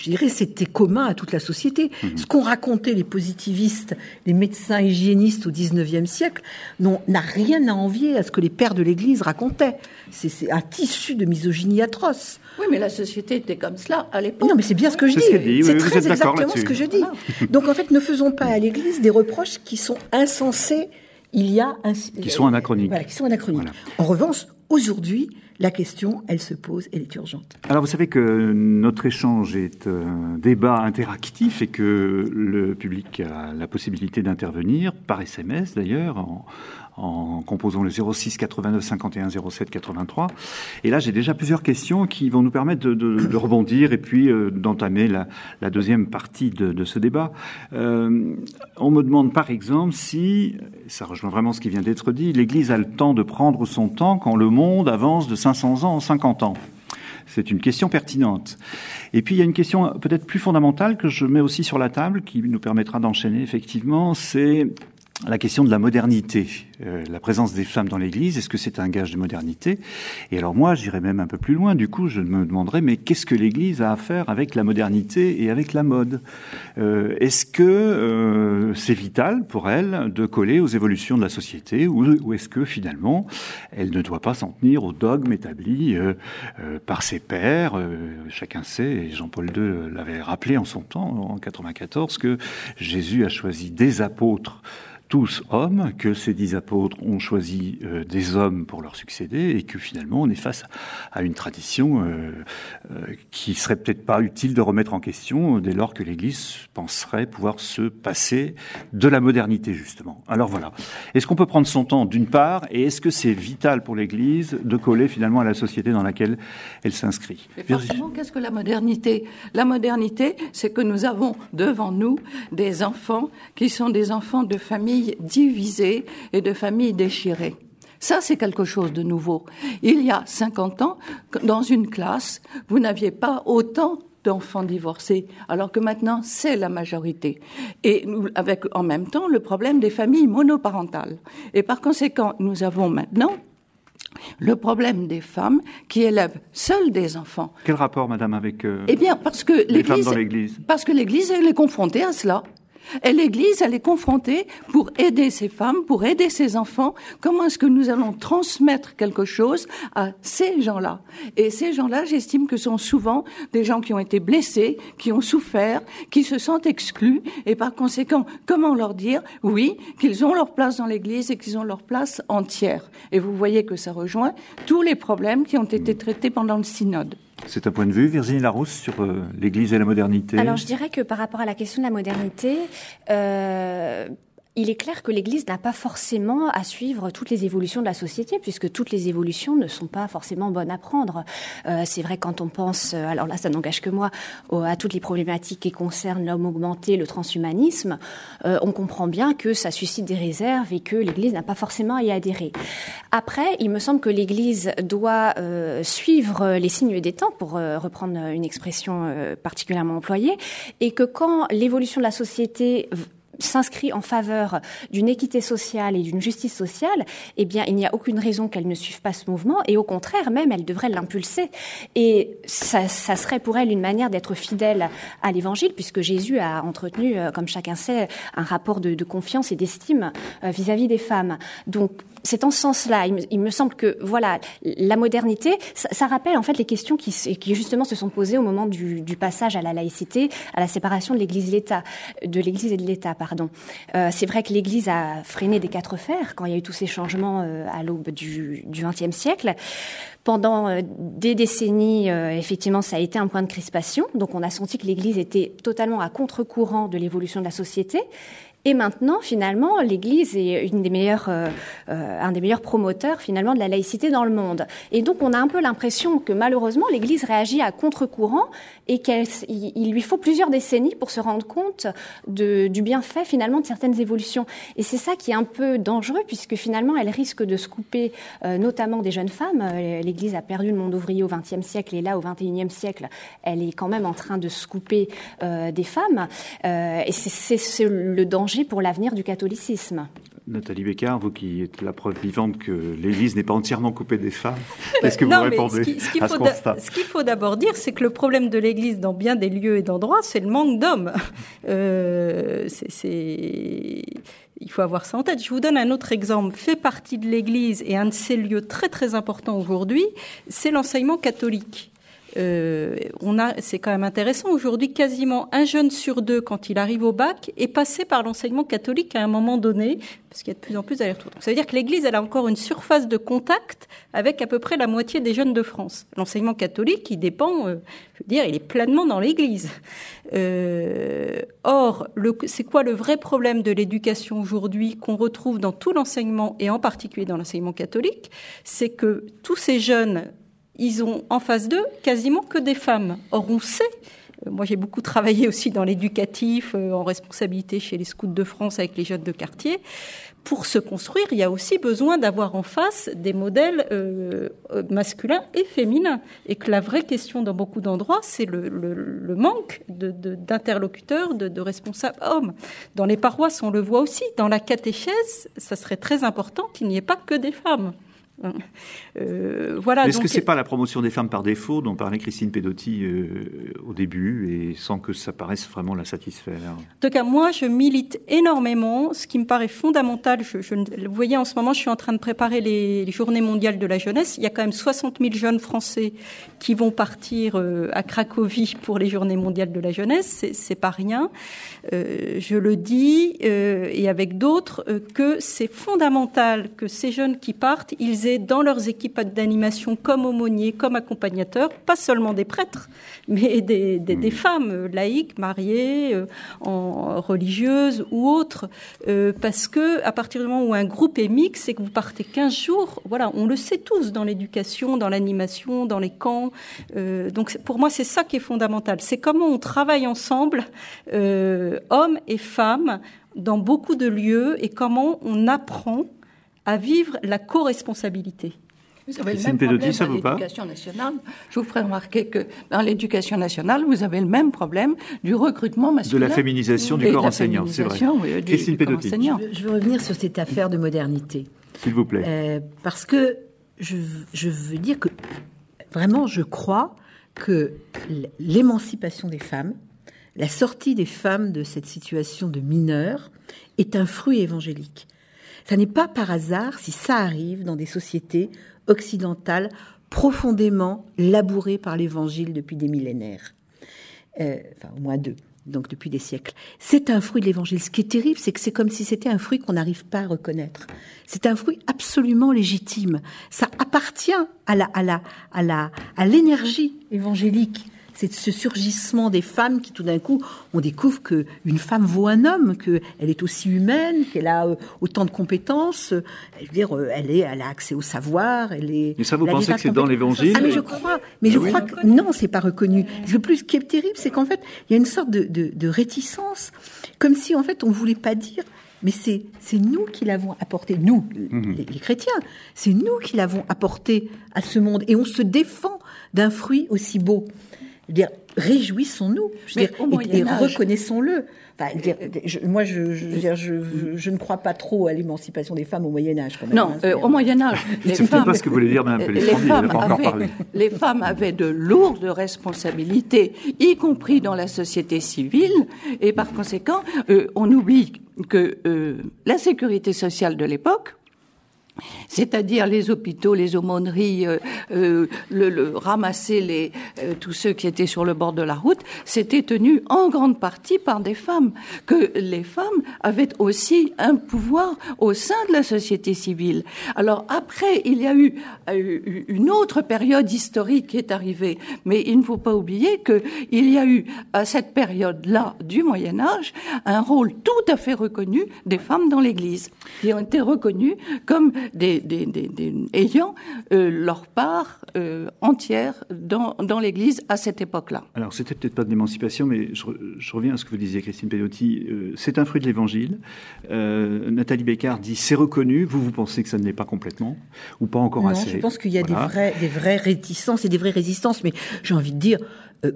je dirais, c'était commun à toute la société. Mhm. Ce qu'ont raconté les positivistes, les médecins hygiénistes au XIXe siècle, n'a rien à envier à ce que les pères de l'Église racontaient. C'est un tissu de misogynie atroce. Oui, mais la société était comme cela à l'époque. Non, mais c'est bien ce que je dis. C'est très exactement ce que je dis. Donc en fait, ne faisons pas à l'Église des reproches qui sont insensés il y a un, qui sont anachroniques. Voilà, qui sont anachroniques. En revanche, aujourd'hui, la question, elle se pose, elle est urgente. Alors vous savez que notre échange est un débat interactif et que le public a la possibilité d'intervenir par SMS d'ailleurs en composant le 06 89 51 07 83. Et là, j'ai déjà plusieurs questions qui vont nous permettre de, de, de rebondir et puis euh, d'entamer la, la, deuxième partie de, de ce débat. Euh, on me demande par exemple si, ça rejoint vraiment ce qui vient d'être dit, l'Église a le temps de prendre son temps quand le monde avance de 500 ans en 50 ans. C'est une question pertinente. Et puis il y a une question peut-être plus fondamentale que je mets aussi sur la table, qui nous permettra d'enchaîner effectivement, c'est la question de la modernité, euh, la présence des femmes dans l'Église, est-ce que c'est un gage de modernité? Et alors moi, j'irais même un peu plus loin. Du coup, je me demanderais, mais qu'est-ce que l'Église a à faire avec la modernité et avec la mode? Euh, Est-ce que euh, c'est vital pour elle de coller aux évolutions de la société, ou, est-ce que finalement, elle ne doit pas s'en tenir aux dogmes établis par ses pères Chacun sait, et Jean-Paul II l'avait rappelé en son temps, en 94, que Jésus a choisi des apôtres tous hommes, que ces dix apôtres ont choisi euh, des hommes pour leur succéder et que finalement on est face à une tradition euh, euh, qui serait peut-être pas utile de remettre en question dès lors que l'Église penserait pouvoir se passer de la modernité justement. Alors voilà. Est-ce qu'on peut prendre son temps d'une part et est-ce que c'est vital pour l'Église de coller finalement à la société dans laquelle elle s'inscrit? Forcément, qu'est-ce que la modernité? La modernité, c'est que nous avons devant nous des enfants qui sont des enfants de famille divisées et de familles déchirées. Ça, c'est quelque chose de nouveau. Il y a 50 ans, dans une classe, vous n'aviez pas autant d'enfants divorcés, alors que maintenant c'est la majorité. Et avec en même temps le problème des familles monoparentales. Et par conséquent, nous avons maintenant le problème des femmes qui élèvent seules des enfants. Quel rapport, madame, avec euh, eh bien, parce que les femmes dans l'Église? Parce que l'Église, elle est confrontée à cela. Et l'Église, elle est confrontée pour aider ces femmes, pour aider ces enfants. Comment est-ce que nous allons transmettre quelque chose à ces gens-là? Et ces gens-là, j'estime que sont souvent des gens qui ont été blessés, qui ont souffert, qui se sentent exclus. Et par conséquent, comment leur dire, oui, qu'ils ont leur place dans l'Église et qu'ils ont leur place entière? Et vous voyez que ça rejoint tous les problèmes qui ont été traités pendant le synode. C'est un point de vue, Virginie Larousse, sur euh, l'Église et la modernité. Alors je dirais que par rapport à la question de la modernité, euh, il est clair que l'Église n'a pas forcément à suivre toutes les évolutions de la société, puisque toutes les évolutions ne sont pas forcément bonnes à prendre. Euh, c'est vrai quand on pense, euh, alors là ça n'engage que moi, à toutes les problématiques qui concernent l'homme augmenté, le transhumanisme, euh, on comprend bien que ça suscite des réserves et que l'Église n'a pas forcément à y adhérer. Après, il me semble que l'Église doit suivre les signes des temps, pour reprendre une expression particulièrement employée, et que quand l'évolution de la société s'inscrit en faveur d'une équité sociale et d'une justice sociale, eh bien, il n'y a aucune raison qu'elle ne suive pas ce mouvement, et au contraire, même, elle devrait l'impulser. Et ça, ça, serait pour elle une manière d'être fidèle à l'Évangile, puisque Jésus a entretenu, euh, comme chacun sait, un rapport de, de confiance et d'estime euh, vis-à-vis des femmes. Donc, c'est en ce sens-là. Il, me semble que voilà, la modernité, ça, rappelle en fait les questions qui, justement se sont posées au moment du, passage à la laïcité, à la séparation de l'Église et l'État, de l'Église et de l'État, pardon. Euh, c'est vrai que l'Église a freiné des quatre fers quand il y a eu tous ces changements euh, à l'aube du XXe siècle. Pendant euh, des décennies, effectivement, ça a été un point de crispation. Donc, on a senti que l'Église était totalement à contre-courant de l'évolution de la société. Et maintenant, finalement, l'Église est une des meilleures, euh, euh, un des meilleurs promoteurs finalement de la laïcité dans le monde. Et donc, on a un peu l'impression que malheureusement, l'Église réagit à contre-courant et qu'il lui faut plusieurs décennies pour se rendre compte du bienfait finalement de certaines évolutions. Et c'est ça qui est un peu dangereux puisque finalement, elle risque de se couper, euh, notamment des jeunes femmes. L'Église a perdu le monde ouvrier au XXe siècle et là, au XXIe siècle, elle est quand même en train de se couper des femmes. et c'est le danger pour l'avenir du catholicisme. Nathalie Bécard, vous qui êtes la preuve vivante que l'Église n'est pas entièrement coupée des femmes, qu'est-ce que vous répondez ce qu'il faut, Ce qu'il faut d'abord dire, c'est que le problème de l'Église dans bien des lieux et d'endroits, c'est le manque d'hommes. Euh, il faut avoir ça en tête. Je vous donne un autre exemple. Fait partie de l'Église et un de ces lieux très très importants aujourd'hui, c'est l'enseignement catholique. Euh, on a, c'est quand même intéressant. Aujourd'hui, quasiment un jeune sur deux, quand il arrive au bac, est passé par l'enseignement catholique à un moment donné, parce qu'il y a de plus en plus d'aller-retour. Ça veut dire que l'Église, elle a encore une surface de contact avec à peu près la moitié des jeunes de France. L'enseignement catholique, il dépend, euh, je veux dire, il est pleinement dans l'Église. Euh, or, c'est quoi le vrai problème de l'éducation aujourd'hui qu'on retrouve dans tout l'enseignement et en particulier dans l'enseignement catholique? C'est que tous ces jeunes ils ont en face d'eux quasiment que des femmes. Or, on sait, euh, moi j'ai beaucoup travaillé aussi dans l'éducatif, euh, en responsabilité chez les scouts de France avec les jeunes de quartier. Pour se construire, il y a aussi besoin d'avoir en face des modèles euh, masculins et féminins. Et que la vraie question dans beaucoup d'endroits, c'est le, manque d'interlocuteurs, de, de, responsables hommes. Dans les paroisses, on le voit aussi. Dans la catéchèse, ça serait très important qu'il n'y ait pas que des femmes. Euh, voilà. Est-ce que c'est pas la promotion des femmes par défaut dont parlait Christine Pedotti euh, au début et sans que ça paraisse vraiment la satisfaire? En tout cas, moi, je milite énormément. Ce qui me paraît fondamental, je, je, vous voyez, en ce moment, je suis en train de préparer les, les, Journées mondiales de la jeunesse. Il y a quand même 60 000 jeunes Français qui vont partir euh, à Cracovie pour les Journées mondiales de la jeunesse. C'est pas rien. Euh, je le dis et avec d'autres que c'est fondamental que ces jeunes qui partent, ils aient dans leurs équipes d'animation comme aumôniers, comme accompagnateurs, pas seulement des prêtres, mais des, des, des hmm. femmes laïques, mariées, euh, en, religieuses ou autres, euh, parce que à partir du moment où un groupe est mixte, c'est que vous partez 15 jours, voilà, on le sait tous dans l'éducation, dans l'animation, dans les camps. Euh, donc pour moi, c'est ça qui est fondamental. C'est comment on travaille ensemble, hommes et femmes, dans beaucoup de lieux, et comment on apprend à vivre la co-responsabilité. Vous avez le même problème dans l'éducation nationale. Je vous ferai remarquer que dans l'éducation nationale, vous avez le même problème du recrutement masculin. De la féminisation du corps enseignant, c'est vrai. Oui, du, du corps enseignant. Je, veux revenir sur cette affaire de modernité. S'il vous plaît. Euh, parce que je, je veux dire que vraiment, je crois que l'émancipation des femmes, la sortie des femmes de cette situation de mineure, est un fruit évangélique. Ça n'est pas par hasard si ça arrive dans des sociétés occidentales profondément labourées par l'Évangile depuis des millénaires. Euh, enfin, au moins deux, donc depuis des siècles. C'est un fruit de l'Évangile. Ce qui est terrible, c'est que c'est comme si c'était un fruit qu'on n'arrive pas à reconnaître. C'est un fruit absolument légitime. Ça appartient à la, à la, à la, à l'énergie évangélique c'est ce surgissement des femmes qui tout d'un coup on découvre que une femme vaut un homme, qu'elle est aussi humaine, qu'elle a euh, autant de compétences. Elle, dire, euh, elle est, elle a accès au savoir, elle est. Mais ça, vous pensez que c'est dans l'Évangile Ah mais je crois, mais je crois que non, c'est pas reconnu. Le plus ce qui est terrible, c'est qu'en fait, il y a une sorte de, de, réticence, comme si en fait on voulait pas dire mais c'est nous qui l'avons apporté, nous, mhm. les, les, chrétiens, c'est nous qui l'avons apporté à ce monde, et on se défend d'un fruit aussi beau dire, réjouissons-nous, et, reconnaissons-le. Enfin, moi, je, je, ne crois pas trop à l'émancipation des femmes au Moyen Âge. non, hein, euh, au Moyen Âge, les femmes, pas ce que vous voulez dire, les, femmes avaient, les femmes avaient de lourdes responsabilités, y compris dans la société civile, et par conséquent, euh, on oublie que euh, la sécurité sociale de l'époque c'est-à-dire les hôpitaux, les aumôneries, euh, euh, le, ramasser les, euh, tous ceux qui étaient sur le bord de la route, c'était tenu en grande partie par des femmes, que les femmes avaient aussi un pouvoir au sein de la société civile. Alors après, il y a eu une autre période historique qui est arrivée, mais il ne faut pas oublier qu'il y a eu à cette période-là du Moyen Âge un rôle tout à fait reconnu des femmes dans l'Église, qui ont été reconnues comme des, ayant euh, leur part euh, entière dans, dans l'Église à cette époque-là. Alors, c'était peut-être pas de l'émancipation, mais je, reviens à ce que vous disiez, Christine Pedotti. Euh, c'est un fruit de l'Évangile. Nathalie Bécard dit c'est reconnu. Vous, vous pensez que ça ne l'est pas complètement ou pas encore non, assez Je pense qu'il y a des, vrais, des vraies réticences et des vraies résistances, mais j'ai envie de dire,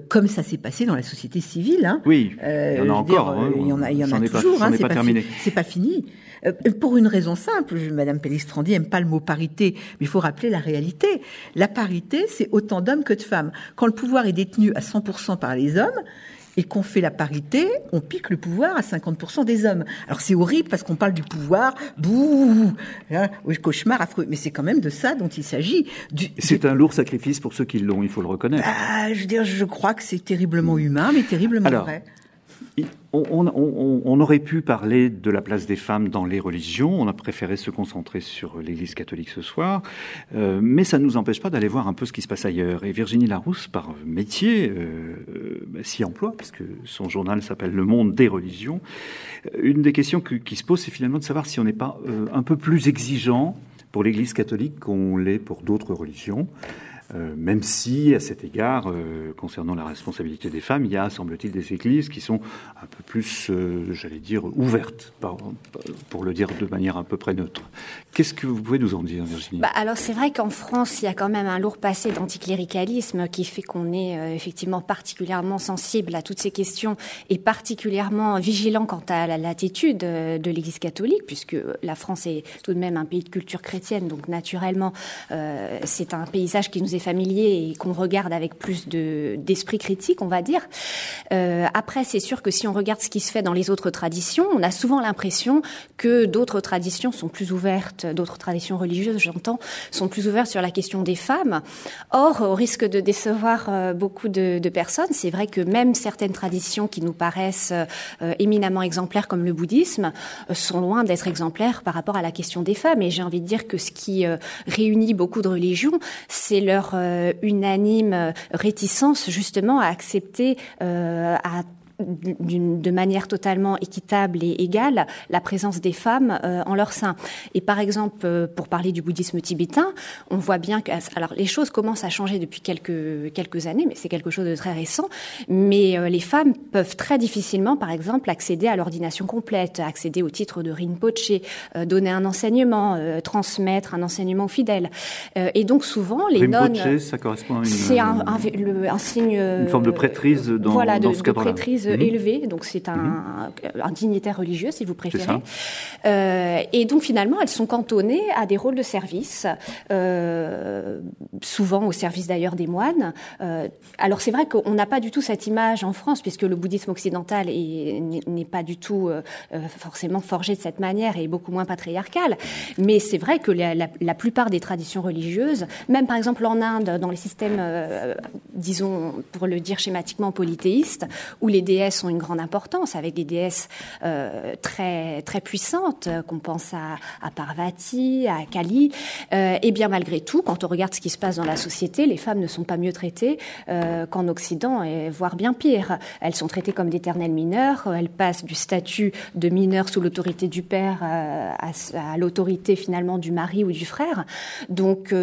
comme ça s'est passé dans la société civile. Hein, oui, il y en a encore. Hein, il y en a, il y en a toujours. Hein, c'est pas, terminé. C'est pas fini. Euh, pour une raison simple, Madame Pellistrandi aime pas le mot parité, mais il faut rappeler la réalité. La parité, c'est autant d'hommes que de femmes. Quand le pouvoir est détenu à 100% par les hommes, et qu'on fait la parité, on pique le pouvoir à 50% des hommes. Alors c'est horrible parce qu'on parle du pouvoir, bouh, hein, cauchemar affreux, mais c'est quand même de ça dont il s'agit. C'est un lourd sacrifice pour ceux qui l'ont, il faut le reconnaître. Ah, je veux dire, je crois que c'est terriblement humain, mais terriblement vrai on, aurait pu parler de la place des femmes dans les religions. On a préféré se concentrer sur l'Église catholique ce soir, euh, mais ça ne nous empêche pas d'aller voir un peu ce qui se passe ailleurs. Et Virginie Larousse, par métier, euh, s'y emploie, puisque son journal s'appelle Le Monde des religions. Une des questions qui se pose, c'est finalement de savoir si on n'est pas euh, un peu plus exigeant pour l'Église catholique qu'on l'est pour d'autres religions. Euh, même si, à cet égard, euh, concernant la responsabilité des femmes, il y a, semble-t-il, des églises qui sont un peu plus, euh, j'allais dire, ouvertes, pour le dire de manière à peu près neutre. Qu'est-ce que vous pouvez nous en dire, Virginie? Bah, Alors, c'est vrai qu'en France, il y a quand même un lourd passé d'anticléricalisme qui fait qu'on est effectivement particulièrement sensible à toutes ces questions et particulièrement vigilant quant à l'attitude de l'Église catholique, puisque la France est tout de même un pays de culture chrétienne, donc naturellement, c'est un paysage qui nous familier et qu'on regarde avec plus de d'esprit critique, on va dire. Euh, après, c'est sûr que si on regarde ce qui se fait dans les autres traditions, on a souvent l'impression que d'autres traditions sont plus ouvertes, d'autres traditions religieuses, j'entends, sont plus ouvertes sur la question des femmes. Or, au risque de décevoir euh, beaucoup de, personnes, c'est vrai que même certaines traditions qui nous paraissent euh, éminemment exemplaires, comme le bouddhisme, sont loin d'être exemplaires par rapport à la question des femmes. Et j'ai envie de dire que ce qui réunit beaucoup de religions, c'est leur euh, unanime euh, réticence justement à accepter euh, à de manière totalement équitable et égale la présence des femmes euh, en leur sein. Et par exemple, euh, pour parler du bouddhisme tibétain, on voit bien que alors les choses commencent à changer depuis quelques quelques années, mais c'est quelque chose de très récent. Mais euh, les femmes peuvent très difficilement, par exemple, accéder à l'ordination complète, accéder au titre de rinpoche, donner un enseignement, transmettre un enseignement fidèle. et donc souvent les rinpoche, ça correspond à une, c'est un, un, signe, une forme de prêtrise dans, voilà, dans ce cadre-là. Mhm. élevé, donc c'est un, mhm. un, dignitaire religieux, si vous préférez. Euh, et donc finalement, elles sont cantonnées à des rôles de service, euh, souvent au service d'ailleurs des moines. Euh, alors c'est vrai qu'on n'a pas du tout cette image en France, puisque le bouddhisme occidental n'est pas du tout euh, euh, forcément forgé de cette manière et beaucoup moins patriarcal. Mais c'est vrai que la, la, la, plupart des traditions religieuses, même par exemple en Inde, dans les systèmes, euh, disons, pour le dire schématiquement, polythéistes, où les déesses ont une grande importance, avec des déesses euh, très très puissantes, euh, qu'on pense à, à, Parvati, à Kali. Euh, et bien malgré tout, quand on regarde ce qui se passe dans la société, les femmes ne sont pas mieux traitées euh, qu'en Occident, et voire bien pire. Elles sont traitées comme d'éternelles mineures. Elles passent du statut de mineure sous l'autorité du père euh, à, à l'autorité finalement du mari ou du frère. Donc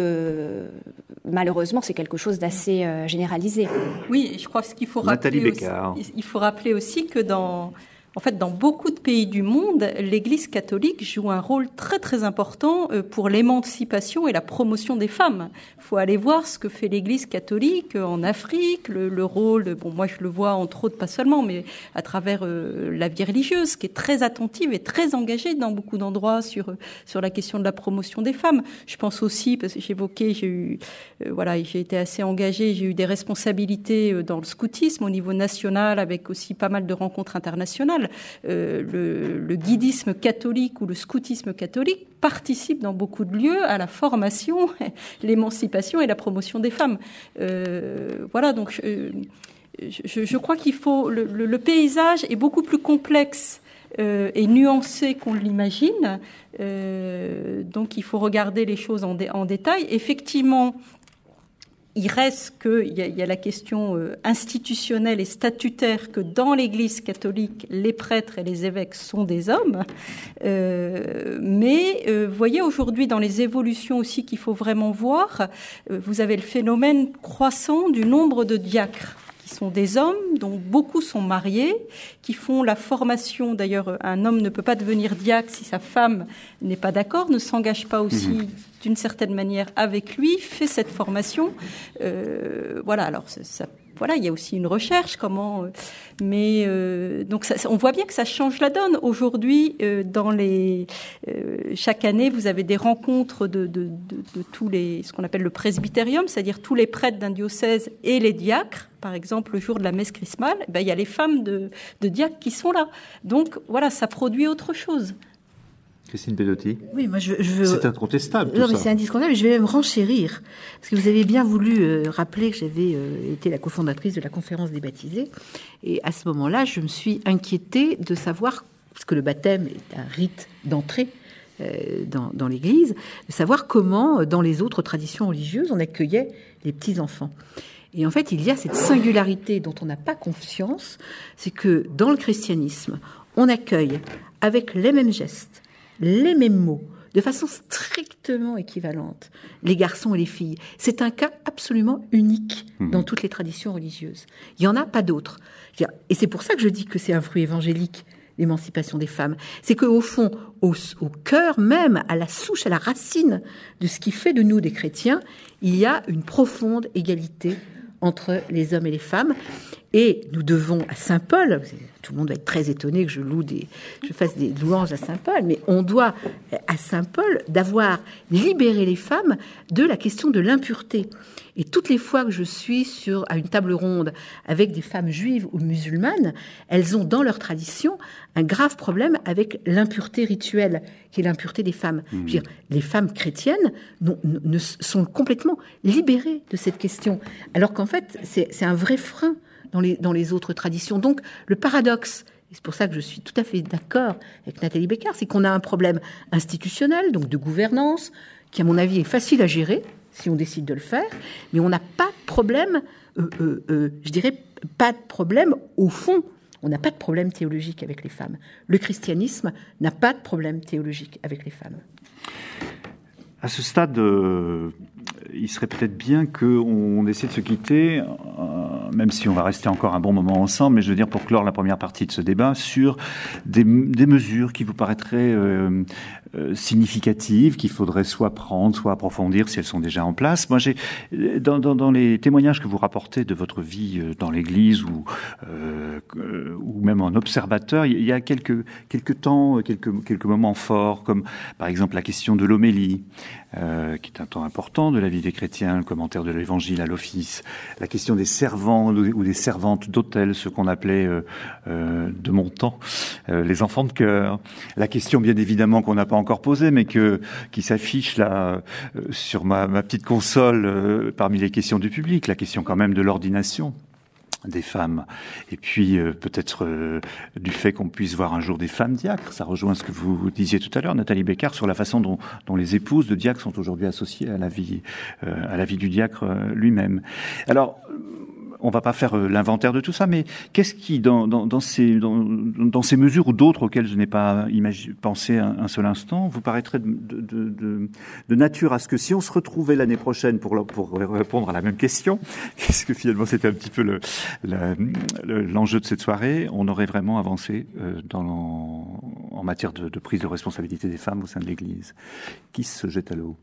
malheureusement, c'est quelque chose d'assez généralisé. Oui, je crois ce qu'il faut rappeler. Aussi, il faut rappeler aussi que dans en fait, dans beaucoup de pays du monde, l'Église catholique joue un rôle très très important euh, pour l'émancipation et la promotion des femmes. Il faut aller voir ce que fait l'Église catholique en Afrique, le, rôle, bon moi je le vois entre autres pas seulement, mais à travers euh, la vie religieuse, qui est très attentive et très engagée dans beaucoup d'endroits sur sur la question de la promotion des femmes. Je pense aussi parce que j'évoquais, j'ai eu euh, voilà, j'ai été assez engagée, j'ai eu des responsabilités dans le scoutisme au niveau national, avec aussi pas mal de rencontres internationales général, le, guidisme catholique ou le scoutisme catholique participe dans beaucoup de lieux à la formation, l'émancipation et la promotion des femmes. voilà, donc je, je, crois qu'il faut le, paysage est beaucoup plus complexe euh, et nuancé qu'on l'imagine. Euh, donc il faut regarder les choses en détail. Effectivement, il reste qu'il y, y, a la question euh, institutionnelle et statutaire que dans l'Église catholique, les prêtres et les évêques sont des hommes. Euh, mais euh, voyez aujourd'hui dans les évolutions aussi qu'il faut vraiment voir, vous avez le phénomène croissant du nombre de diacres sont des hommes dont beaucoup sont mariés, qui font la formation. D'ailleurs, un homme ne peut pas devenir diacre si sa femme n'est pas d'accord, ne s'engage pas aussi mhm. d'une certaine manière avec lui, fait cette formation. Euh, voilà, alors ça voilà, il y a aussi une recherche, comment. Euh, mais euh, donc, on voit bien que ça change la donne. Aujourd'hui, euh, dans les chaque année, vous avez des rencontres de, de, de, tous les, ce qu'on appelle le presbytérium, c'est-à-dire tous les prêtres d'un diocèse et les diacres. Par exemple, le jour de la messe chrismale, ben, il y a les femmes de, de diacres qui sont là. Donc, voilà, ça produit autre chose. Christine Pedotti Oui, moi je, veux. C'est incontestable. non, mais c'est indiscontestable. Je vais même renchérir. Parce que vous avez bien voulu euh, rappeler que j'avais euh, été la cofondatrice de la conférence des baptisés. Et à ce moment-là, je me suis inquiétée de savoir, parce que le baptême est un rite d'entrée. Euh, dans, dans l'Église, de savoir comment, dans les autres traditions religieuses, on accueillait les petits-enfants. Et en fait, il y a cette singularité dont on n'a pas conscience, c'est que dans le christianisme, on accueille avec les mêmes gestes, les mêmes mots, de façon strictement équivalente, les garçons et les filles. C'est un cas absolument unique mhm. dans toutes les traditions religieuses. Il n'y en a pas d'autres. Et c'est pour ça que je dis que c'est un fruit évangélique, l'émancipation des femmes. C'est qu'au fond, au, au cœur même, à la souche, à la racine de ce qui fait de nous des chrétiens, il y a une profonde égalité entre les hommes et les femmes. Et nous devons à Saint Paul, tout le monde va être très étonné que je loue des, je fasse des louanges à Saint Paul, mais on doit à Saint Paul d'avoir libéré les femmes de la question de l'impureté. Et toutes les fois que je suis sur à une table ronde avec des femmes juives ou musulmanes, elles ont dans leur tradition un grave problème avec l'impureté rituelle, qui est l'impureté des femmes. Mmh. Dire, les femmes chrétiennes ne, sont complètement libérées de cette question, alors qu'en fait c'est un vrai frein dans les, autres traditions. Donc le paradoxe, et c'est pour ça que je suis tout à fait d'accord avec Nathalie Becker, c'est qu'on a un problème institutionnel, donc de gouvernance, qui à mon avis est facile à gérer si on décide de le faire, mais on n'a pas de problème, euh, euh, euh, je dirais pas de problème au fond. On n'a pas de problème théologique avec les femmes. Le christianisme n'a pas de problème théologique avec les femmes. À ce stade, il serait peut-être bien qu'on essaie de se quitter même si on va rester encore un bon moment ensemble, mais je veux dire pour clore la première partie de ce débat sur des, mesures qui vous paraîtraient euh, euh, significatives, qu'il faudrait soit prendre, soit approfondir si elles sont déjà en place. Moi, j'ai dans, les témoignages que vous rapportez de votre vie euh, dans l'Église ou ou même en observateur, il y a quelques quelques temps, quelques quelques moments forts, comme par exemple la question de l'homélie, qui est un temps important de la vie des chrétiens, le commentaire de l'Évangile à l'office, la question des servants ou des servantes d'hôtel, ce qu'on appelait euh, euh, de mon temps euh, les enfants de cœur. La question, bien évidemment, qu'on n'a pas encore posée, mais que qui s'affiche là sur ma, ma petite console parmi les questions du public, la question quand même de l'ordination des femmes. Et puis peut-être du fait qu'on puisse voir un jour des femmes diacres. Ça rejoint ce que vous disiez tout à l'heure, Nathalie Bécard, sur la façon dont, dont, les épouses de diacres sont aujourd'hui associées à la vie, à la vie du diacre lui-même. Alors on va pas faire euh, l'inventaire de tout ça, mais qu'est-ce qui, dans, dans, ces, dans, ces mesures ou d'autres auxquelles je n'ai pas pensé un, seul instant, vous paraîtrait de, nature à ce que si on se retrouvait l'année prochaine pour, pour répondre à la même question, puisque finalement c'était un petit peu l'enjeu de cette soirée, on aurait vraiment avancé euh, dans, en matière de, prise de responsabilité des femmes au sein de l'Église. Qui se jette à l'eau?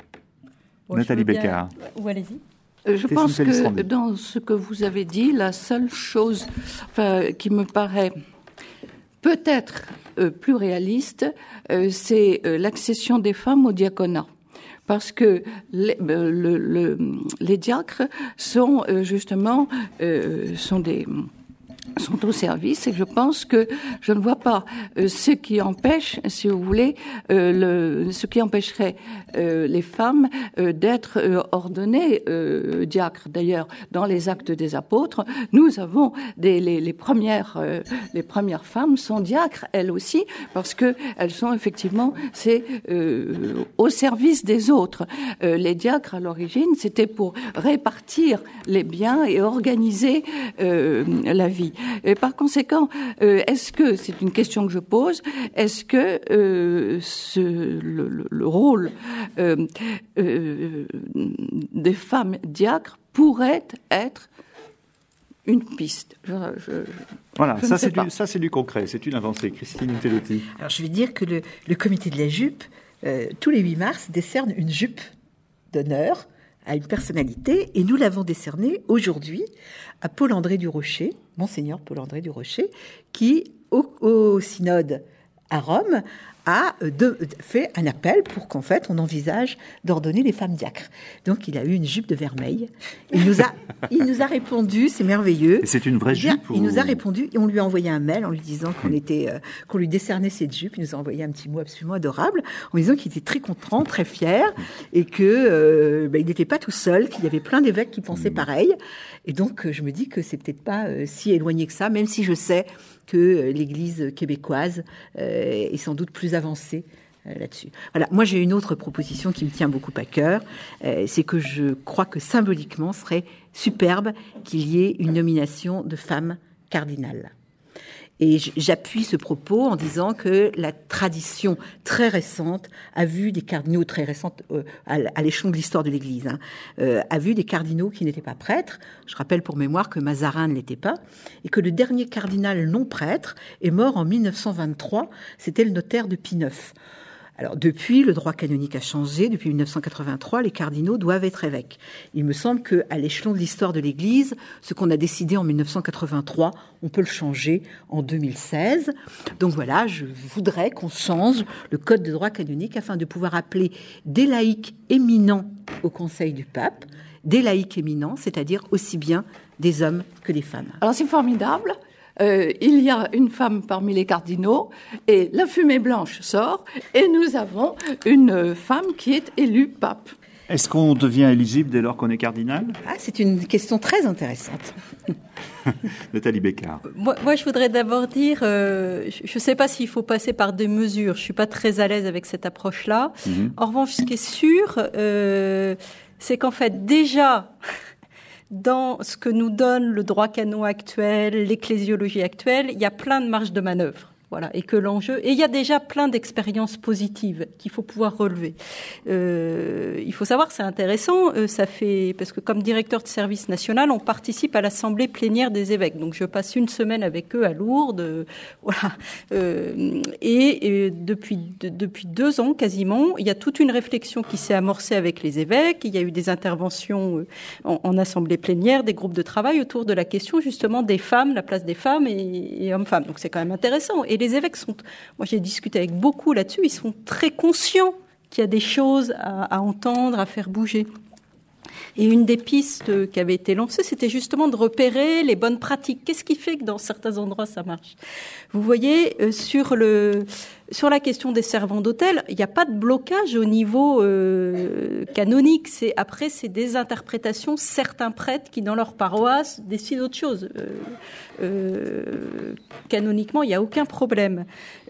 Nathalie Becker. Ou allez-y. Euh, je pense que dans ce que vous avez dit, la seule chose qui me paraît peut-être euh, plus réaliste, euh, c'est l'accession des femmes au diaconat. Parce que les, les diacres sont justement sont des sont au service et je pense que je ne vois pas euh, ce qui empêche, si vous voulez, euh, le, ce qui empêcherait euh, les femmes d'être ordonnées diacres. D'ailleurs, dans les actes des apôtres, nous avons des, les, les premières, les premières femmes sont diacres elles aussi parce que elles sont effectivement c'est au service des autres. les diacres à l'origine, c'était pour répartir les biens et organiser la vie. Et par conséquent, euh, est-ce que, c'est une question que je pose, est-ce que euh, ce, le, rôle euh, des femmes diacres pourrait être une piste? voilà, ça c'est, du, ça c'est du concret, c'est une avancée. Christine Tellotti. Alors je vais dire que le, le comité de la jupe, tous les 8 mars, décerne une jupe d'honneur à une personnalité, et nous l'avons décerné aujourd'hui à Paul-André du Rocher, monseigneur Paul-André du Rocher, qui, au, synode à Rome, a euh, fait un appel pour qu'en fait on envisage d'ordonner les femmes diacres. Donc il a eu une jupe de vermeil. Il nous a, il nous a répondu, c'est merveilleux. C'est une vraie jupe. Il nous a répondu et on lui a envoyé un mail en lui disant qu'on était, euh, qu'on lui décernait cette jupe. Il nous a envoyé un petit mot absolument adorable en disant qu'il était très content, très fier et que euh, bah, il n'était pas tout seul, qu'il y avait plein d'évêques qui pensaient mm. pareil. Et donc je me dis que c'est peut-être pas si éloigné que ça, même si je sais que euh, l'Église québécoise euh, est sans doute plus avancée euh, là-dessus. Voilà. Moi, j'ai une autre proposition qui me tient beaucoup à cœur. c'est que je crois que symboliquement, serait superbe qu'il y ait une nomination de femmes cardinales. Et j'appuie ce propos en disant que la tradition très récente a vu des cardinaux très récentes euh, à l'échelon de l'histoire de l'Église, hein, euh, a vu des cardinaux qui n'étaient pas prêtres. Je rappelle pour mémoire que Mazarin ne l'était pas et que le dernier cardinal non prêtre est mort en 1923. C'était le notaire de Pie IX. Alors depuis, le droit canonique a changé. Depuis 1983, les cardinaux doivent être évêques. Il me semble que, à l'échelon de l'histoire de l'Église, ce qu'on a décidé en 1983, on peut le changer en 2016. Donc voilà, je voudrais qu'on change le code de droit canonique afin de pouvoir appeler des laïcs éminents au Conseil du Pape, des laïcs éminents, c'est-à-dire aussi bien des hommes que des femmes. Alors c'est formidable. Euh, il y a une femme parmi les cardinaux et la fumée blanche sort et nous avons une femme qui est élue pape. Est-ce qu'on devient éligible dès lors qu'on est cardinal? Ah, C'est une question très intéressante. Nathalie Bécard. Moi, moi, je voudrais d'abord dire, euh, je ne sais pas s'il faut passer par des mesures. Je ne suis pas très à l'aise avec cette approche-là. Mhm. En revanche, ce qui est sûr, euh, c'est qu'en fait, déjà, dans ce que nous donne le droit canon actuel, l'ecclésiologie actuelle, il y a plein de marges de manœuvre. Voilà, et que l'enjeu et il y a déjà plein d'expériences positives qu'il faut pouvoir relever. Euh, il faut savoir, c'est intéressant, euh, ça fait parce que comme directeur de service national, on participe à l'assemblée plénière des évêques. Donc je passe une semaine avec eux à Lourdes, euh, voilà. Euh, et, et, depuis depuis deux ans quasiment, il y a toute une réflexion qui s'est amorcée avec les évêques. Il y a eu des interventions euh, en, assemblée plénière, des groupes de travail autour de la question justement des femmes, la place des femmes et, hommes-femmes. Donc c'est quand même intéressant. Les évêques sont, moi j'ai discuté avec beaucoup là-dessus, ils sont très conscients qu'il y a des choses à, entendre, à faire bouger. Et une des pistes qui avait été lancée, c'était justement de repérer les bonnes pratiques. Qu'est-ce qui fait que dans certains endroits ça marche? Vous voyez, euh, sur le sur la question des servants d'hôtel, il n'y a pas de blocage au niveau euh, canonique. C'est après, c'est des interprétations. Certains prêtres qui, dans leur paroisse, décident autre chose. Euh, euh, canoniquement, il n'y a aucun problème.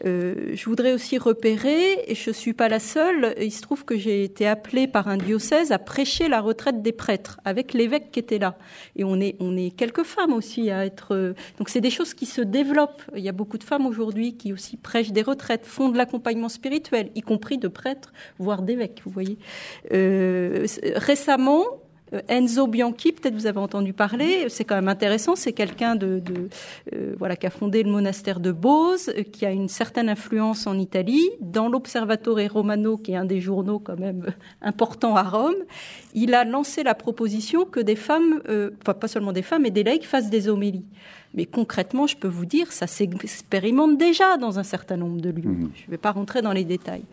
je voudrais aussi repérer, et je suis pas la seule. Il se trouve que j'ai été appelée par un diocèse à prêcher la retraite des prêtres avec l'évêque qui était là. Et on est, on est quelques femmes aussi à être. Donc c'est des choses qui se développent. Il y a beaucoup de femmes aujourd'hui qui aussi prêchent des retraites font de l'accompagnement spirituel, y compris de prêtres, voire d'évêques, vous voyez. Euh, récemment, euh, Enzo Bianchi, peut-être vous avez entendu parler, c'est quand même intéressant, c'est quelqu'un de, euh, voilà qui a fondé le monastère de Bose, qui a une certaine influence en Italie, dans l'Observatore Romano, qui est un des journaux quand même importants à Rome. Il a lancé la proposition que des femmes, enfin pas seulement des femmes, mais des laïcs fassent des homélies. Mais concrètement, je peux vous dire, ça s'expérimente déjà dans un certain nombre de lieux. Mmh. Je ne vais pas rentrer dans les détails.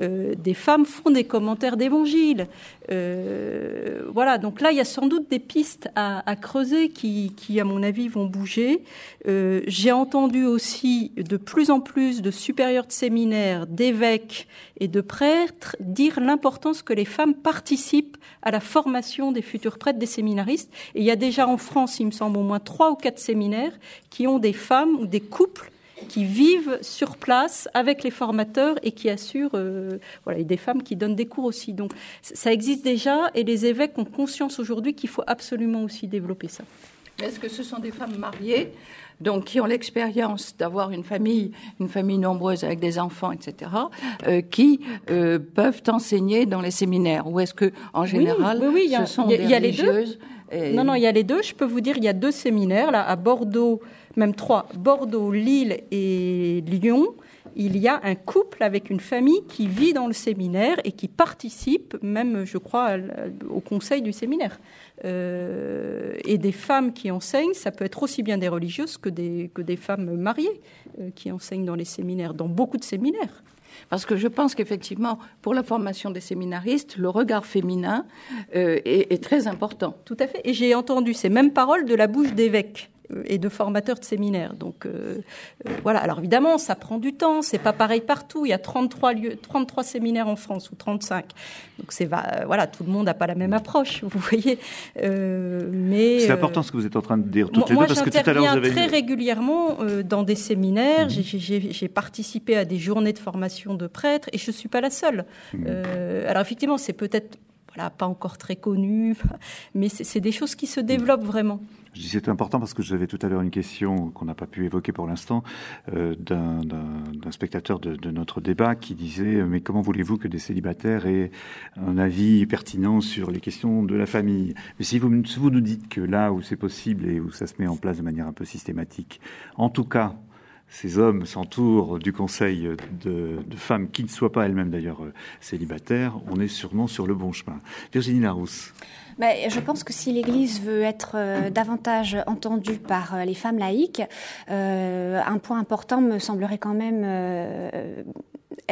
Euh, des femmes font des commentaires d'évangile. Euh, voilà, donc là, il y a sans doute des pistes à, creuser qui, à mon avis, vont bouger. Euh, j'ai entendu aussi de plus en plus de supérieurs de séminaires, d'évêques et de prêtres dire l'importance que les femmes participent à la formation des futurs prêtres, des séminaristes. Et il y a déjà en France, il me semble, au moins trois ou quatre séminaires qui ont des femmes ou des couples qui vivent sur place avec les formateurs et qui assurent, euh, voilà, et des femmes qui donnent des cours aussi. Donc ça existe déjà et les évêques ont conscience aujourd'hui qu'il faut absolument aussi développer ça. Est-ce que ce sont des femmes mariées? Donc qui ont l'expérience d'avoir une famille, une famille nombreuse avec des enfants, etc., euh, qui euh, peuvent enseigner dans les séminaires Ou est-ce que, en général, ce sont des religieuses Non, non, il y a les deux. Je peux vous dire, il y a deux séminaires là à Bordeaux même trois, Bordeaux, Lille et Lyon, il y a un couple avec une famille qui vit dans le séminaire et qui participe, même, je crois, au conseil du séminaire. Euh, et des femmes qui enseignent, ça peut être aussi bien des religieuses que des, que des femmes mariées euh, qui enseignent dans les séminaires, dans beaucoup de séminaires. Parce que je pense qu'effectivement, pour la formation des séminaristes, le regard féminin euh, est, est, très important. Tout à fait. Et j'ai entendu ces mêmes paroles de la bouche d'évêques et de formateurs de séminaires. Donc euh, euh, voilà. Alors évidemment, ça prend du temps. C'est pas pareil partout. Il y a 33 lieux, 33 séminaires en France ou 35. Donc c'est voilà, tout le monde n'a pas la même approche. Vous voyez. Euh, mais c'est important ce que vous êtes en train de dire toutes les deux parce que tout à l'heure très régulièrement dans des séminaires. Mhm. J'ai participé à des journées de formation de prêtres et je suis pas la seule. Mhm. alors effectivement, c'est peut-être voilà, pas encore très connu, mais c'est des choses qui se développent vraiment. Je dis c'est important parce que j'avais tout à l'heure une question qu'on n'a pas pu évoquer pour l'instant euh, d'un spectateur de, notre débat qui disait mais comment voulez-vous que des célibataires aient un avis pertinent sur les questions de la famille? Mais si vous, nous dites que là où c'est possible et où ça se met en place de manière un peu systématique, en tout cas ces hommes s'entourent du conseil de, de, femmes qui ne soient pas elles-mêmes d'ailleurs euh, célibataires, on est sûrement sur le bon chemin. Virginie Larousse. Mais je pense que si l'Église veut être euh, davantage entendue par euh, les femmes laïques, euh, un point important me semblerait quand même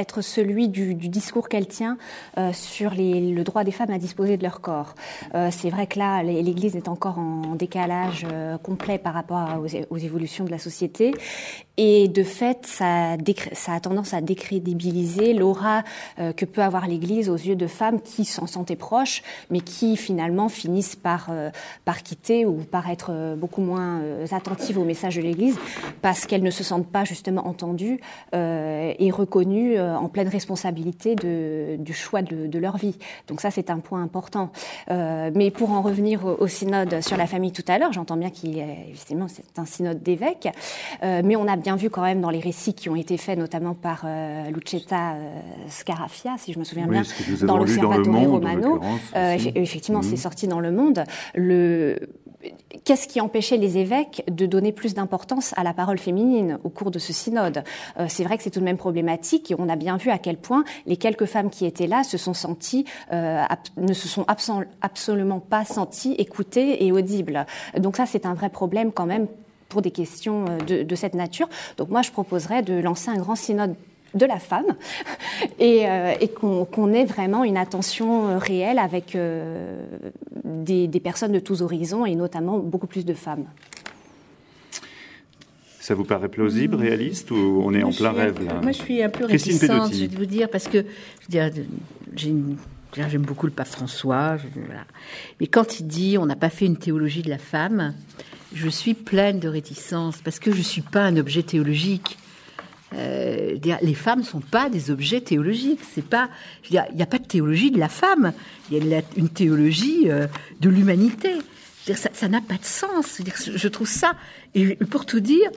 être celui du, discours qu'elle tient euh, sur le droit des femmes à disposer de leur corps. Euh, c'est vrai que là, l'Église est encore en décalage euh, complet par rapport aux, évolutions de la société. Et de fait, ça, a tendance à décrédibiliser l'aura que peut avoir l'Église aux yeux de femmes qui s'en sentaient proches, mais qui finalement finissent par, quitter ou par être beaucoup moins attentives au message de l'Église parce qu'elles ne se sentent pas justement entendues et reconnues en pleine responsabilité de, du choix de, leur vie. Donc ça, c'est un point important. Euh, mais pour en revenir au, synode sur la famille tout à l'heure, j'entends bien qu'il est évidemment c'est un synode d'évêques, euh, mais on a bien vu quand même dans les récits qui ont été faits, notamment par Lucetta Scarafia, si je me souviens bien, dans l'Osservatore Romano. effectivement, c'est sorti dans le Monde. Le Qu'est-ce qui empêchait les évêques de donner plus d'importance à la parole féminine au cours de ce synode? Euh, C'est vrai que c'est tout de même problématique et on a bien vu à quel point les quelques femmes qui étaient là se sont senties, euh, ne se sont absolument pas senties écoutées et audibles. Donc ça, c'est un vrai problème quand même pour des questions euh, de, cette nature. Donc moi, je proposerais de lancer un grand synode de la femme et, euh, qu'on ait vraiment une attention réelle avec des, personnes de tous horizons et notamment beaucoup plus de femmes. Ça vous paraît plausible, mmh. réaliste ou on est en plein rêve là? Moi je suis un peu réticente, je vais vous dire, parce que j'aime beaucoup le pape François, mais quand il dit on n'a pas fait une théologie de la femme, je suis pleine de réticence parce que je ne suis pas un objet théologique. Euh, les femmes sont pas des objets théologiques. C'est pas, il n'y a pas de théologie de la femme. Il y a une théologie euh, de l'humanité. Ça n'a pas de sens. Je trouve ça, et pour tout dire,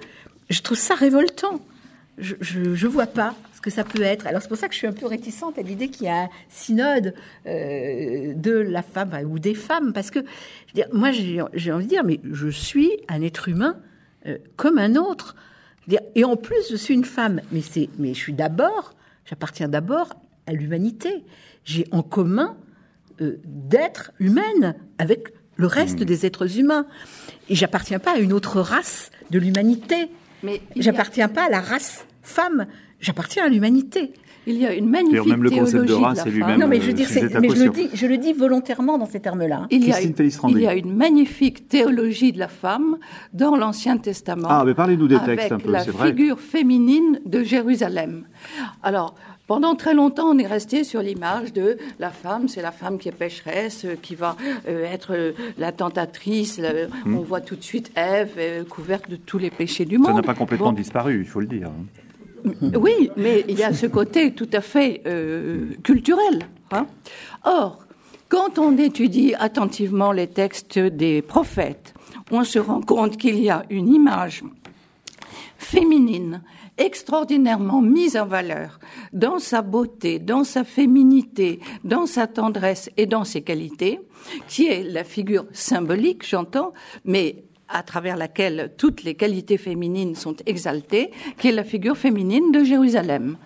je trouve ça révoltant. Je, je, vois pas ce que ça peut être. Alors c'est pour ça que je suis un peu réticente à l'idée qu'il y a un synode euh, de la femme ou des femmes, parce que moi j'ai envie de dire, mais je suis un être humain comme un autre. Et en plus, je suis une femme, mais, c'est, mais je suis d'abord, j'appartiens d'abord à l'humanité. J'ai en commun euh, d'être humaine avec le reste hmm. des êtres humains. Et j'appartiens pas à une autre race de l'humanité. Mais j'appartiens pas à la race femme. J'appartiens à l'humanité. Il y a une magnifique même le concept de race de la Non, mais je, dire, mais je, le dis, je le dis volontairement dans ces termes-là. Il, y a, il y a une magnifique théologie de la femme dans l'Ancien Testament. Ah, mais parlez-nous des textes un peu, c'est vrai. La figure féminine de Jérusalem. Alors, pendant très longtemps, on est resté sur l'image de la femme, c'est la femme qui est pécheresse, euh, qui va euh, être euh, la tentatrice. Hmm. On voit tout de suite Ève couverte de tous les péchés du monde. Ça n'a pas complètement disparu, il faut le dire. Oui, mais il y a ce côté tout à fait culturel. Hein. Or, quand on étudie attentivement les textes des prophètes, on se rend compte qu'il y a une image féminine extraordinairement mise en valeur dans sa beauté, dans sa féminité, dans sa tendresse et dans ses qualités, qui est la figure symbolique, j'entends, mais à travers laquelle toutes les qualités féminines sont exaltées, qui est la figure féminine de Jérusalem.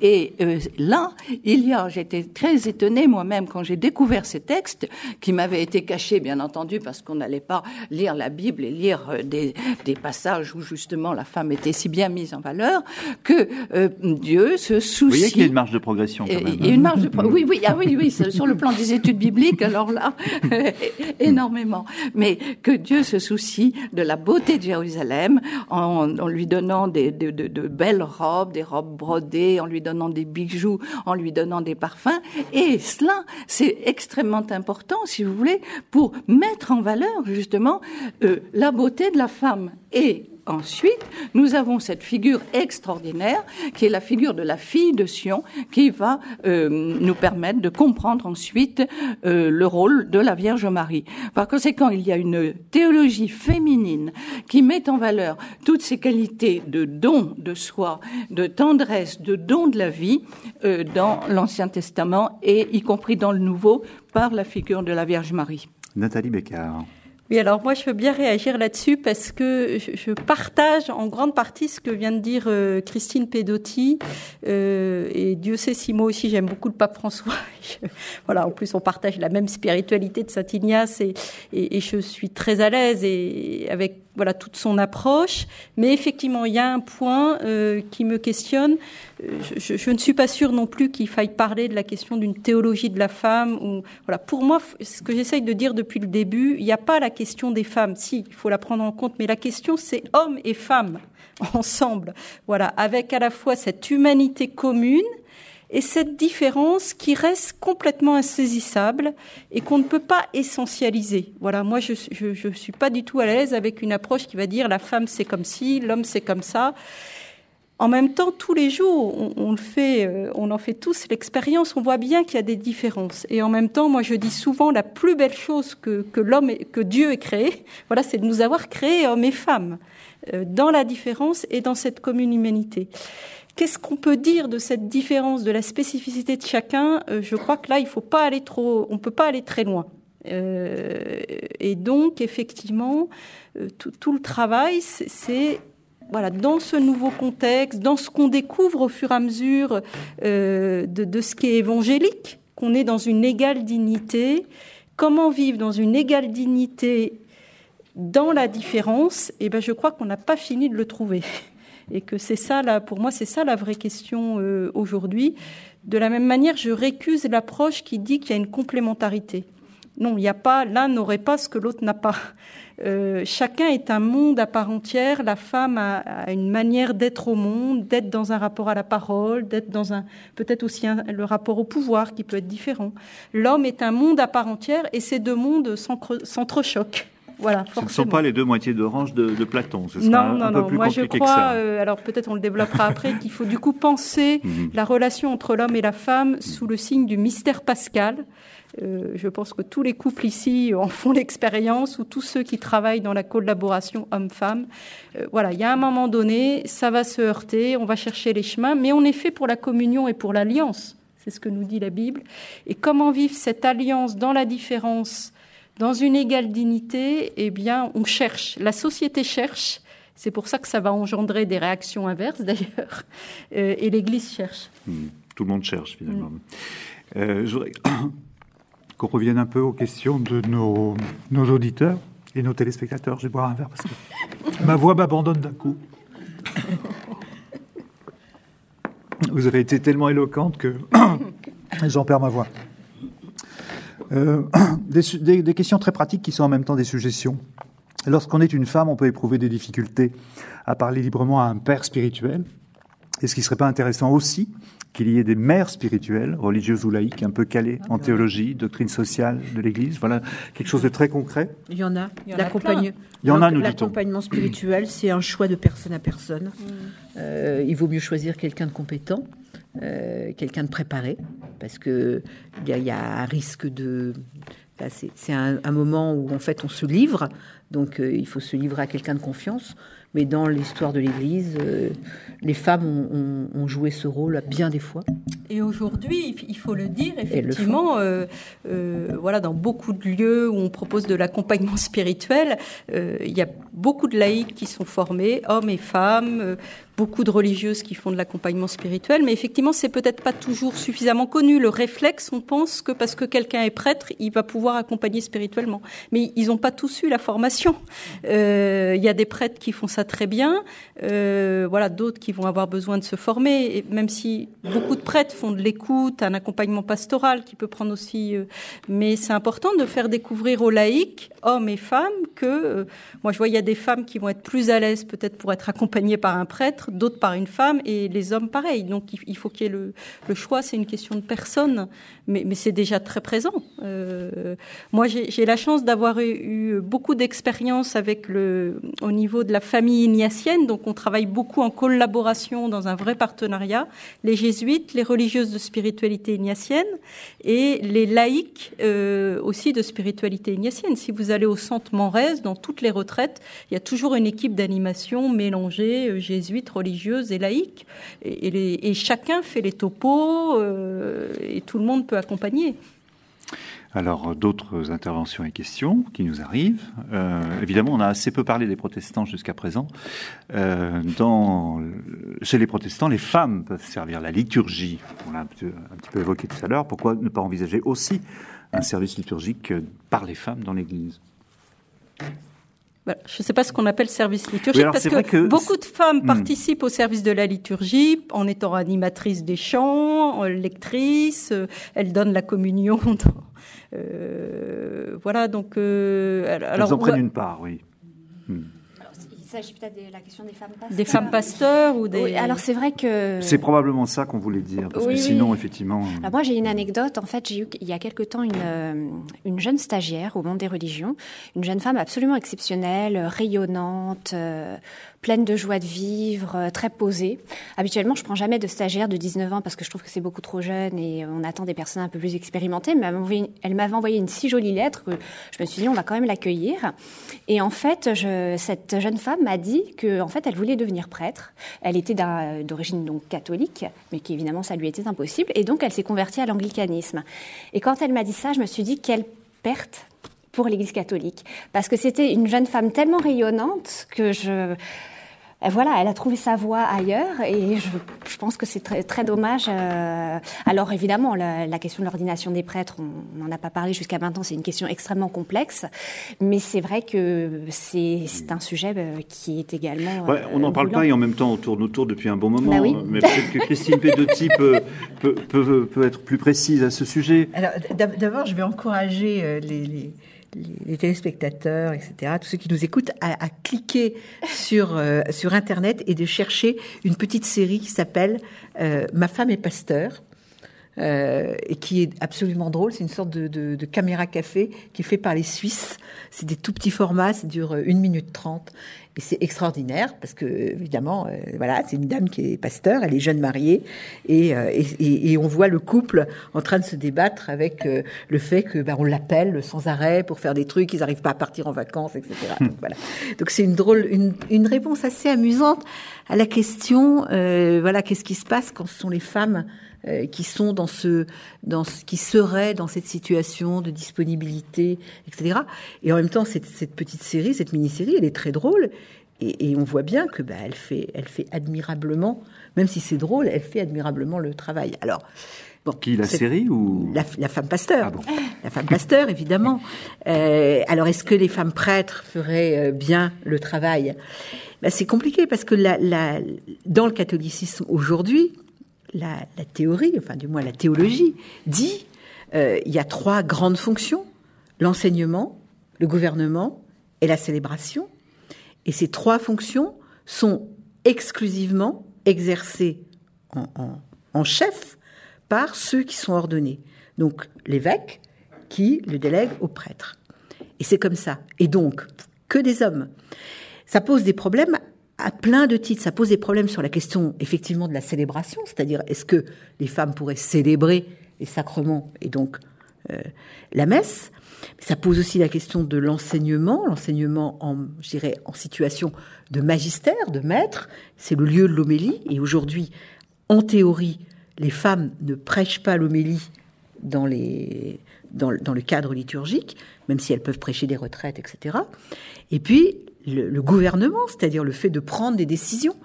Et euh, là, il y a, j'étais très étonnée moi-même quand j'ai découvert ces textes qui m'avaient été cachés, bien entendu, parce qu'on n'allait pas lire la Bible et lire euh, des, des, passages où justement la femme était si bien mise en valeur que euh, Dieu se soucie. Vous voyez qu'il y a une marge de progression quand même. Une marge de pro... oui, oui, ah oui, oui, sur le plan des études bibliques, alors là, énormément. Mais que Dieu se soucie de la beauté de Jérusalem en, en lui donnant des, de, de, de, belles robes, des robes brodées, en lui lui donnant des bijoux, en lui donnant des parfums. Et cela, c'est extrêmement important, si vous voulez, pour mettre en valeur justement euh, la beauté de la femme. Et ensuite, nous avons cette figure extraordinaire qui est la figure de la fille de Sion qui va euh, nous permettre de comprendre ensuite euh, le rôle de la Vierge Marie. Par conséquent, il y a une théologie féminine qui met en valeur toutes ces qualités de don de soi, de tendresse, de don de la vie euh, dans l'Ancien Testament et y compris dans le Nouveau par la figure de la Vierge Marie. Nathalie Bécard. Oui, alors moi je veux bien réagir là-dessus parce que je, partage en grande partie ce que vient de dire euh, Christine Pedotti. Euh, et Dieu sait si moi aussi j'aime beaucoup le pape François. voilà, en plus on partage la même spiritualité de Saint Ignace et, et, et je suis très à l'aise et avec voilà toute son approche. Mais effectivement, il y a un point euh, qui me questionne. Euh, je, je, ne suis pas sûre non plus qu'il faille parler de la question d'une théologie de la femme. Ou voilà, pour moi, ce que j'essaye de dire depuis le début, il n'y a pas la question des femmes. Si, il faut la prendre en compte, mais la question c'est hommes et femmes ensemble. Voilà, avec à la fois cette humanité commune et cette différence qui reste complètement insaisissable et qu'on ne peut pas essentialiser. Voilà, moi je je, je suis pas du tout à l'aise avec une approche qui va dire la femme c'est comme ci, l'homme c'est comme ça. En même temps, tous les jours, on, le fait, euh, on en fait tous l'expérience. On voit bien qu'il y a des différences. Et en même temps, moi, je dis souvent la plus belle chose que, que Dieu ait créé, voilà, c'est de nous avoir créés hommes et femmes euh, dans la différence et dans cette commune humanité. Qu'est-ce qu'on peut dire de cette différence, de la spécificité de chacun? Euh, Je crois que là, il faut pas aller trop, on peut pas aller très loin. Euh, et donc, effectivement, euh, tout, le travail, c'est voilà, dans ce nouveau contexte, dans ce qu'on découvre au fur et à mesure de, de, ce qui est évangélique, qu'on est dans une égale dignité. Comment vivre dans une égale dignité dans la différence? Eh ben, je crois qu'on n'a pas fini de le trouver et que c'est ça, là, pour moi, c'est ça la vraie question euh, aujourd'hui. De la même manière, je récuse l'approche qui dit qu'il y a une complémentarité. Non, il n'y a pas, l'un n'aurait pas ce que l'autre n'a pas. Euh, chacun est un monde à part entière. La femme a, a une manière d'être au monde, d'être dans un rapport à la parole, d'être dans un, peut-être aussi un, le rapport au pouvoir qui peut être différent. L'homme est un monde à part entière et ces deux mondes s'entrechoquent. Voilà, Ce ne sont pas les deux moitiés d'orange de, de, Platon. Ce non, non, non. Moi, je crois, euh, alors peut-être on le développera après, qu'il faut du coup penser mhm. la relation entre l'homme et la femme sous le signe du mystère pascal. Euh, je pense que tous les couples ici en font l'expérience, ou tous ceux qui travaillent dans la collaboration homme-femme. Euh, voilà, il y a un moment donné, ça va se heurter, on va chercher les chemins, mais on est fait pour la communion et pour l'alliance. C'est ce que nous dit la Bible. Et comment vivre cette alliance dans la différence dans une égale dignité, eh bien, on cherche, la société cherche, c'est pour ça que ça va engendrer des réactions inverses d'ailleurs, euh, et l'Église cherche. Hmm. Tout le monde cherche finalement. Hmm. Euh, qu'on revienne un peu aux questions de nos, nos auditeurs et nos téléspectateurs. Je vais boire un verre parce que ma voix m'abandonne d'un coup. Vous avez été tellement éloquente que j'en perds ma voix. Euh, des, des, questions très pratiques qui sont en même temps des suggestions. Lorsqu'on est une femme, on peut éprouver des difficultés à parler librement à un père spirituel. Est-ce qu'il ne serait pas intéressant aussi qu'il y ait des mères spirituelles, religieuses ou laïques, un peu calées en théologie, doctrine sociale de l'Église Voilà, quelque chose de très concret. Il y en a. Il y, Il y en a, nous L'accompagnement spirituel, c'est un choix de personne à personne. Mm. Euh, il vaut mieux choisir quelqu'un de compétent, euh, quelqu'un de préparé, parce que il y, a un risque de. c'est un, moment où en fait on se livre, donc euh, il faut se livrer à quelqu'un de confiance mais dans l'histoire de l'Église, euh, les femmes ont, joué ce rôle bien des fois. Et aujourd'hui, il faut le dire, effectivement, euh, euh, voilà, dans beaucoup de lieux où on propose de l'accompagnement spirituel, il y a beaucoup de laïcs qui sont formés, hommes et femmes, beaucoup de religieuses qui font de l'accompagnement spirituel, mais effectivement, c'est peut-être pas toujours suffisamment connu. Le réflexe, on pense que parce que quelqu'un est prêtre, il va pouvoir accompagner spirituellement. Mais ils n'ont pas tous eu la formation. Euh, il y a des prêtres qui font ça très bien, euh, voilà, d'autres qui vont avoir besoin de se former. Et même si beaucoup de prêtres font de l'écoute, un accompagnement pastoral qui peut prendre aussi, euh, mais c'est important de faire découvrir aux laïcs, hommes et femmes, que moi je vois il y a des femmes qui vont être plus à l'aise peut-être pour être accompagnées par un prêtre d'autres par une femme, et les hommes pareil. Donc il faut qu'il y ait le, choix, c'est une question de personne, mais, c'est déjà très présent. Euh, moi, j'ai la chance d'avoir eu beaucoup d'expérience au niveau de la famille ignatienne, donc on travaille beaucoup en collaboration dans un vrai partenariat, les jésuites, les religieuses de spiritualité ignatienne et les laïcs euh, aussi de spiritualité ignatienne. Si vous allez au centre Manrez, dans toutes les retraites, il y a toujours une équipe d'animation mélangée, euh, jésuites, religieuse et laïque. Et, chacun fait les topos euh, et tout le monde peut accompagner. Alors, d'autres interventions et questions qui nous arrivent. Euh, évidemment, on a assez peu parlé des protestants jusqu'à présent. Euh, chez les protestants, les femmes peuvent servir la liturgie. On l'a un, petit peu évoqué tout à l'heure. Pourquoi ne pas envisager aussi un service liturgique par les femmes dans l'Église? Je ne sais pas ce qu'on appelle service liturgique, parce que, beaucoup de femmes hmm. participent au service de la liturgie en étant animatrices des chants, lectrices, euh, elles donnent la communion. euh, voilà, donc... Euh, alors, elles en prennent une part, oui. Hmm. Il s'agit peut-être de la question des femmes pasteurs. Des femmes pasteurs ou des. Oui, alors c'est vrai que. C'est probablement ça qu'on voulait dire, parce que sinon, effectivement. Alors moi, j'ai une anecdote. En fait, j'ai eu il y a quelque temps une, euh, une jeune stagiaire au monde des religions, une jeune femme absolument exceptionnelle, rayonnante, euh, pleine de joie de vivre, euh, très posée. Habituellement, je prends jamais de stagiaire de 19 ans parce que je trouve que c'est beaucoup trop jeune et on attend des personnes un peu plus expérimentées. Mais elle m'avait envoyé une si jolie lettre que je me suis dit on va quand même l'accueillir. Et en fait, cette jeune femme m'a dit que en fait elle voulait devenir prêtre. Elle était d'origine donc catholique, mais qu'évidemment ça lui était impossible. Et donc elle s'est convertie à l'anglicanisme. Et quand elle m'a dit ça, je me suis dit quelle perte pour l'Église catholique, parce que c'était une jeune femme tellement rayonnante que je voilà, elle a trouvé sa voie ailleurs et je, pense que c'est très, très dommage. Euh, alors évidemment, la, question de l'ordination des prêtres, on n'en a pas parlé jusqu'à maintenant, c'est une question extrêmement complexe, mais c'est vrai que c'est un sujet euh, qui est également. Ouais, on n'en parle pas et en même temps on tourne autour depuis un bon moment. Bah oui. Mais peut-être que Christine Pedotti peut, peut, peut, peut, être plus précise à ce sujet. Alors d'abord, je vais encourager euh, les les téléspectateurs, etc., tous ceux qui nous écoutent, à, cliquer sur, euh, sur Internet et de chercher une petite série qui s'appelle euh, Ma femme est pasteur. Euh, et qui est absolument drôle. C'est une sorte de, de, caméra café qui est fait par les Suisses. C'est des tout petits formats, ça dure 1 minute 30. Mais c'est extraordinaire parce que, évidemment, euh, voilà, c'est une dame qui est pasteur, elle est jeune mariée et, euh, et, et, on voit le couple en train de se débattre avec euh, le fait que bah, on l'appelle sans arrêt pour faire des trucs, ils n'arrivent pas à partir en vacances, etc. Hmm. Donc voilà. Donc c'est une drôle, une, une, réponse assez amusante à la question, euh, voilà, qu'est-ce qui se passe quand ce sont les femmes qui sont dans ce, dans ce, qui seraient dans cette situation de disponibilité, etc. Et en même temps, cette, cette petite série, cette mini-série, elle est très drôle. Et, on voit bien que bah, elle, fait, elle fait admirablement, même si c'est drôle, elle fait admirablement le travail. Alors, qui la série ou la, femme pasteur ah La femme pasteur, évidemment. Euh, alors, est-ce que les femmes prêtres feraient euh, bien le travail? Ben, C'est compliqué parce que la, la, dans le catholicisme aujourd'hui, la, théorie, enfin du moins la théologie, dit euh, il y a trois grandes fonctions l'enseignement, le gouvernement et la célébration. Et ces trois fonctions sont exclusivement exercées en, en chef par ceux qui sont ordonnés. Donc l'évêque qui le délègue au prêtre. Et c'est comme ça. Et donc, que des hommes. Ça pose des problèmes à plein de titres. Ça pose des problèmes sur la question effectivement de la célébration, c'est-à-dire est-ce que les femmes pourraient célébrer les sacrements et donc euh, la messe? Ça pose aussi la question de l'enseignement, l'enseignement en, je en situation de magistère, de maître. C'est le lieu de l'homélie. Et aujourd'hui, en théorie, les femmes ne prêchent pas l'homélie dans, les, dans, le cadre liturgique, même si elles peuvent prêcher des retraites, etc. Et puis, le, gouvernement, c'est-à-dire le fait de prendre des décisions,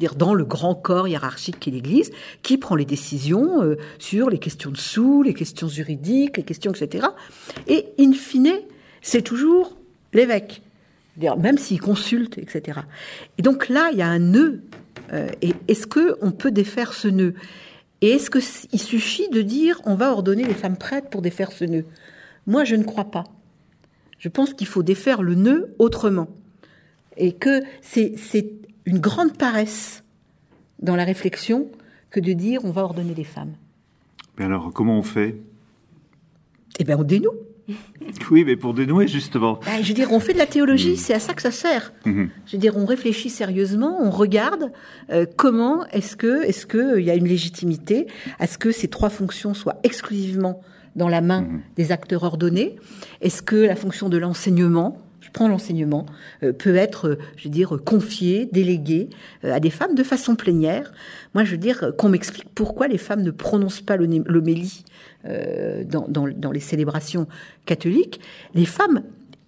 dire dans le grand corps hiérarchique qu'est l'Église, qui prend les décisions euh, sur les questions de sous, les questions juridiques, les questions, etc. Et in fine, c'est toujours l'évêque, même s'il consulte, etc. Et donc là, il y a un nœud. Euh, et est-ce que on peut défaire ce nœud? Et est-ce qu'il suffit de dire on va ordonner les femmes prêtes pour défaire ce nœud? Moi, je ne crois pas. Je pense qu'il faut défaire le nœud autrement. Et que c'est une grande paresse dans la réflexion que de dire on va ordonner les femmes. Mais alors, comment on fait? Eh bien, on dénoue. Oui, mais pour dénouer, justement. Ben, je veux dire, on fait de la théologie, mm. c'est à ça que ça sert. Mm-hmm. Je veux dire, on réfléchit sérieusement, on regarde euh, comment est-ce que, est-ce que euh, il y a une légitimité à ce que ces trois fonctions soient exclusivement dans la main mm-hmm. des acteurs ordonnés? Est-ce que la fonction de l'enseignement, je prends l'enseignement, euh, peut être, je veux dire, confiée, déléguée à des femmes de façon plénière. Moi, je veux dire qu'on m'explique pourquoi les femmes ne prononcent pas l'homélie euh, dans, les célébrations catholiques, les femmes,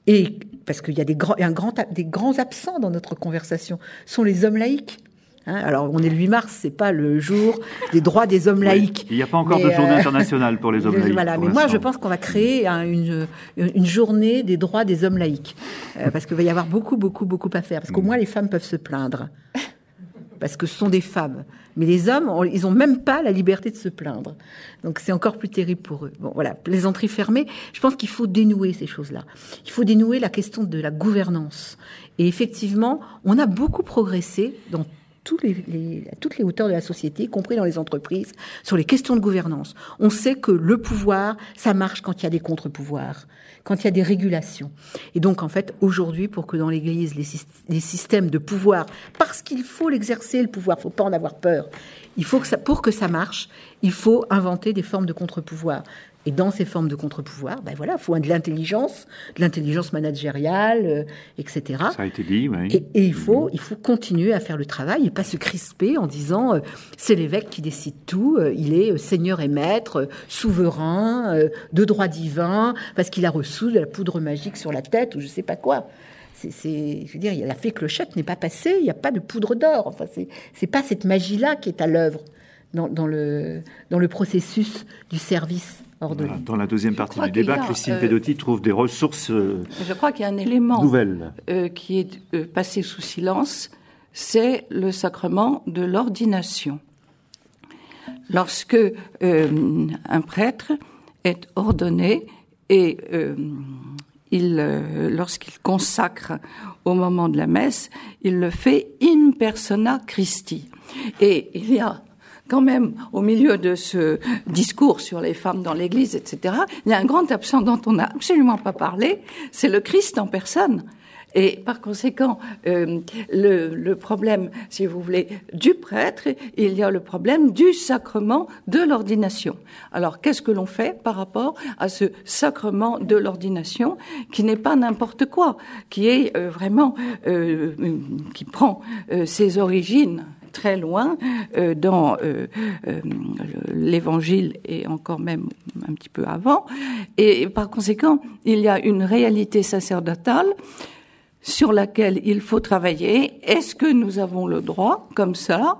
et parce qu'il y a des grands, un grand, des grands absents dans notre conversation, sont les hommes laïcs. Hein. alors, on est le 8 mars, c'est pas le jour des droits des hommes laïcs. il n'y a pas encore de journée euh, internationale pour les hommes laïcs. Voilà, mais moi, je pense qu'on va créer une, une, journée des droits des hommes laïcs, euh, parce qu'il va y avoir beaucoup, beaucoup, beaucoup à faire, parce qu'au mm. moins les femmes peuvent se plaindre parce que ce sont des femmes. Mais les hommes, ils n'ont même pas la liberté de se plaindre. Donc c'est encore plus terrible pour eux. Bon, voilà, plaisanterie fermée. Je pense qu'il faut dénouer ces choses-là. Il faut dénouer la question de la gouvernance. Et effectivement, on a beaucoup progressé dans les, à toutes les hauteurs de la société, y compris dans les entreprises, sur les questions de gouvernance. On sait que le pouvoir, ça marche quand il y a des contre-pouvoirs, quand il y a des régulations. Et donc, en fait, aujourd'hui, pour que dans l'Église, les, systèmes de pouvoir, parce qu'il faut l'exercer, le pouvoir, faut pas en avoir peur, il faut que ça, pour que ça marche, il faut inventer des formes de contre-pouvoir. Et dans ces formes de contre-pouvoir, ben voilà, il faut de l'intelligence, de l'intelligence managériale, euh, etc. Ça a été dit, oui. Et, il, faut, il faut continuer à faire le travail et pas se crisper en disant euh, c'est l'évêque qui décide tout, euh, il est seigneur et maître, souverain, de droit divin, parce qu'il a reçu de la poudre magique sur la tête ou je sais pas quoi. C'est, je veux dire, la fée clochette n'est pas passée, il n'y a pas de poudre d'or. Enfin, c'est, c'est pas cette magie-là qui est à l'œuvre dans, dans, le, dans le processus du service dans la deuxième partie du débat, Christine euh, Pedotti trouve des ressources euh, Je crois qu'il y a un élément. Euh, qui est passé sous silence, c'est le sacrement de l'ordination. Lorsque un prêtre est ordonné et il, lorsqu'il consacre au moment de la messe, il le fait in persona Christi. Et il y a quand même, au milieu de ce discours sur les femmes dans l'Église, etc., il y a un grand absent dont on n'a absolument pas parlé, c'est le Christ en personne. Et par conséquent, euh, le, problème, si vous voulez, du prêtre, il y a le problème du sacrement de l'ordination. Alors, qu'est-ce que l'on fait par rapport à ce sacrement de l'ordination qui n'est pas n'importe quoi, qui est euh, vraiment, euh, qui prend ses origines très loin euh, dans euh, euh, l'Évangile et encore même un petit peu avant. Et par conséquent, il y a une réalité sacerdotale sur laquelle il faut travailler. Est-ce que nous avons le droit, comme ça,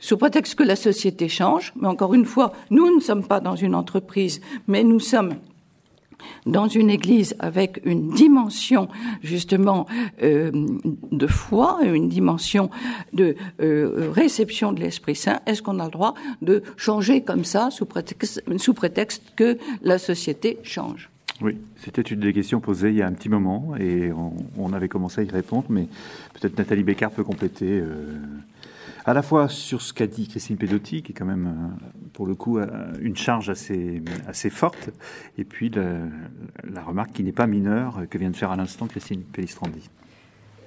sous prétexte que la société change Mais encore une fois, nous ne sommes pas dans une entreprise, mais nous sommes dans une église avec une dimension justement euh, de foi, une dimension de euh, réception de l'Esprit Saint, est-ce qu'on a le droit de changer comme ça sous prétexte, que la société change? Oui, c'était une des questions posées il y a un petit moment et on, avait commencé à y répondre, mais peut-être Nathalie Bécard peut compléter euh, à la fois sur ce qu'a dit Christine Pedotti, qui est quand même, euh, pour le coup, euh, une charge assez, assez forte, et puis la, remarque qui n'est pas mineure que vient de faire à l'instant Christine Pellistrandi.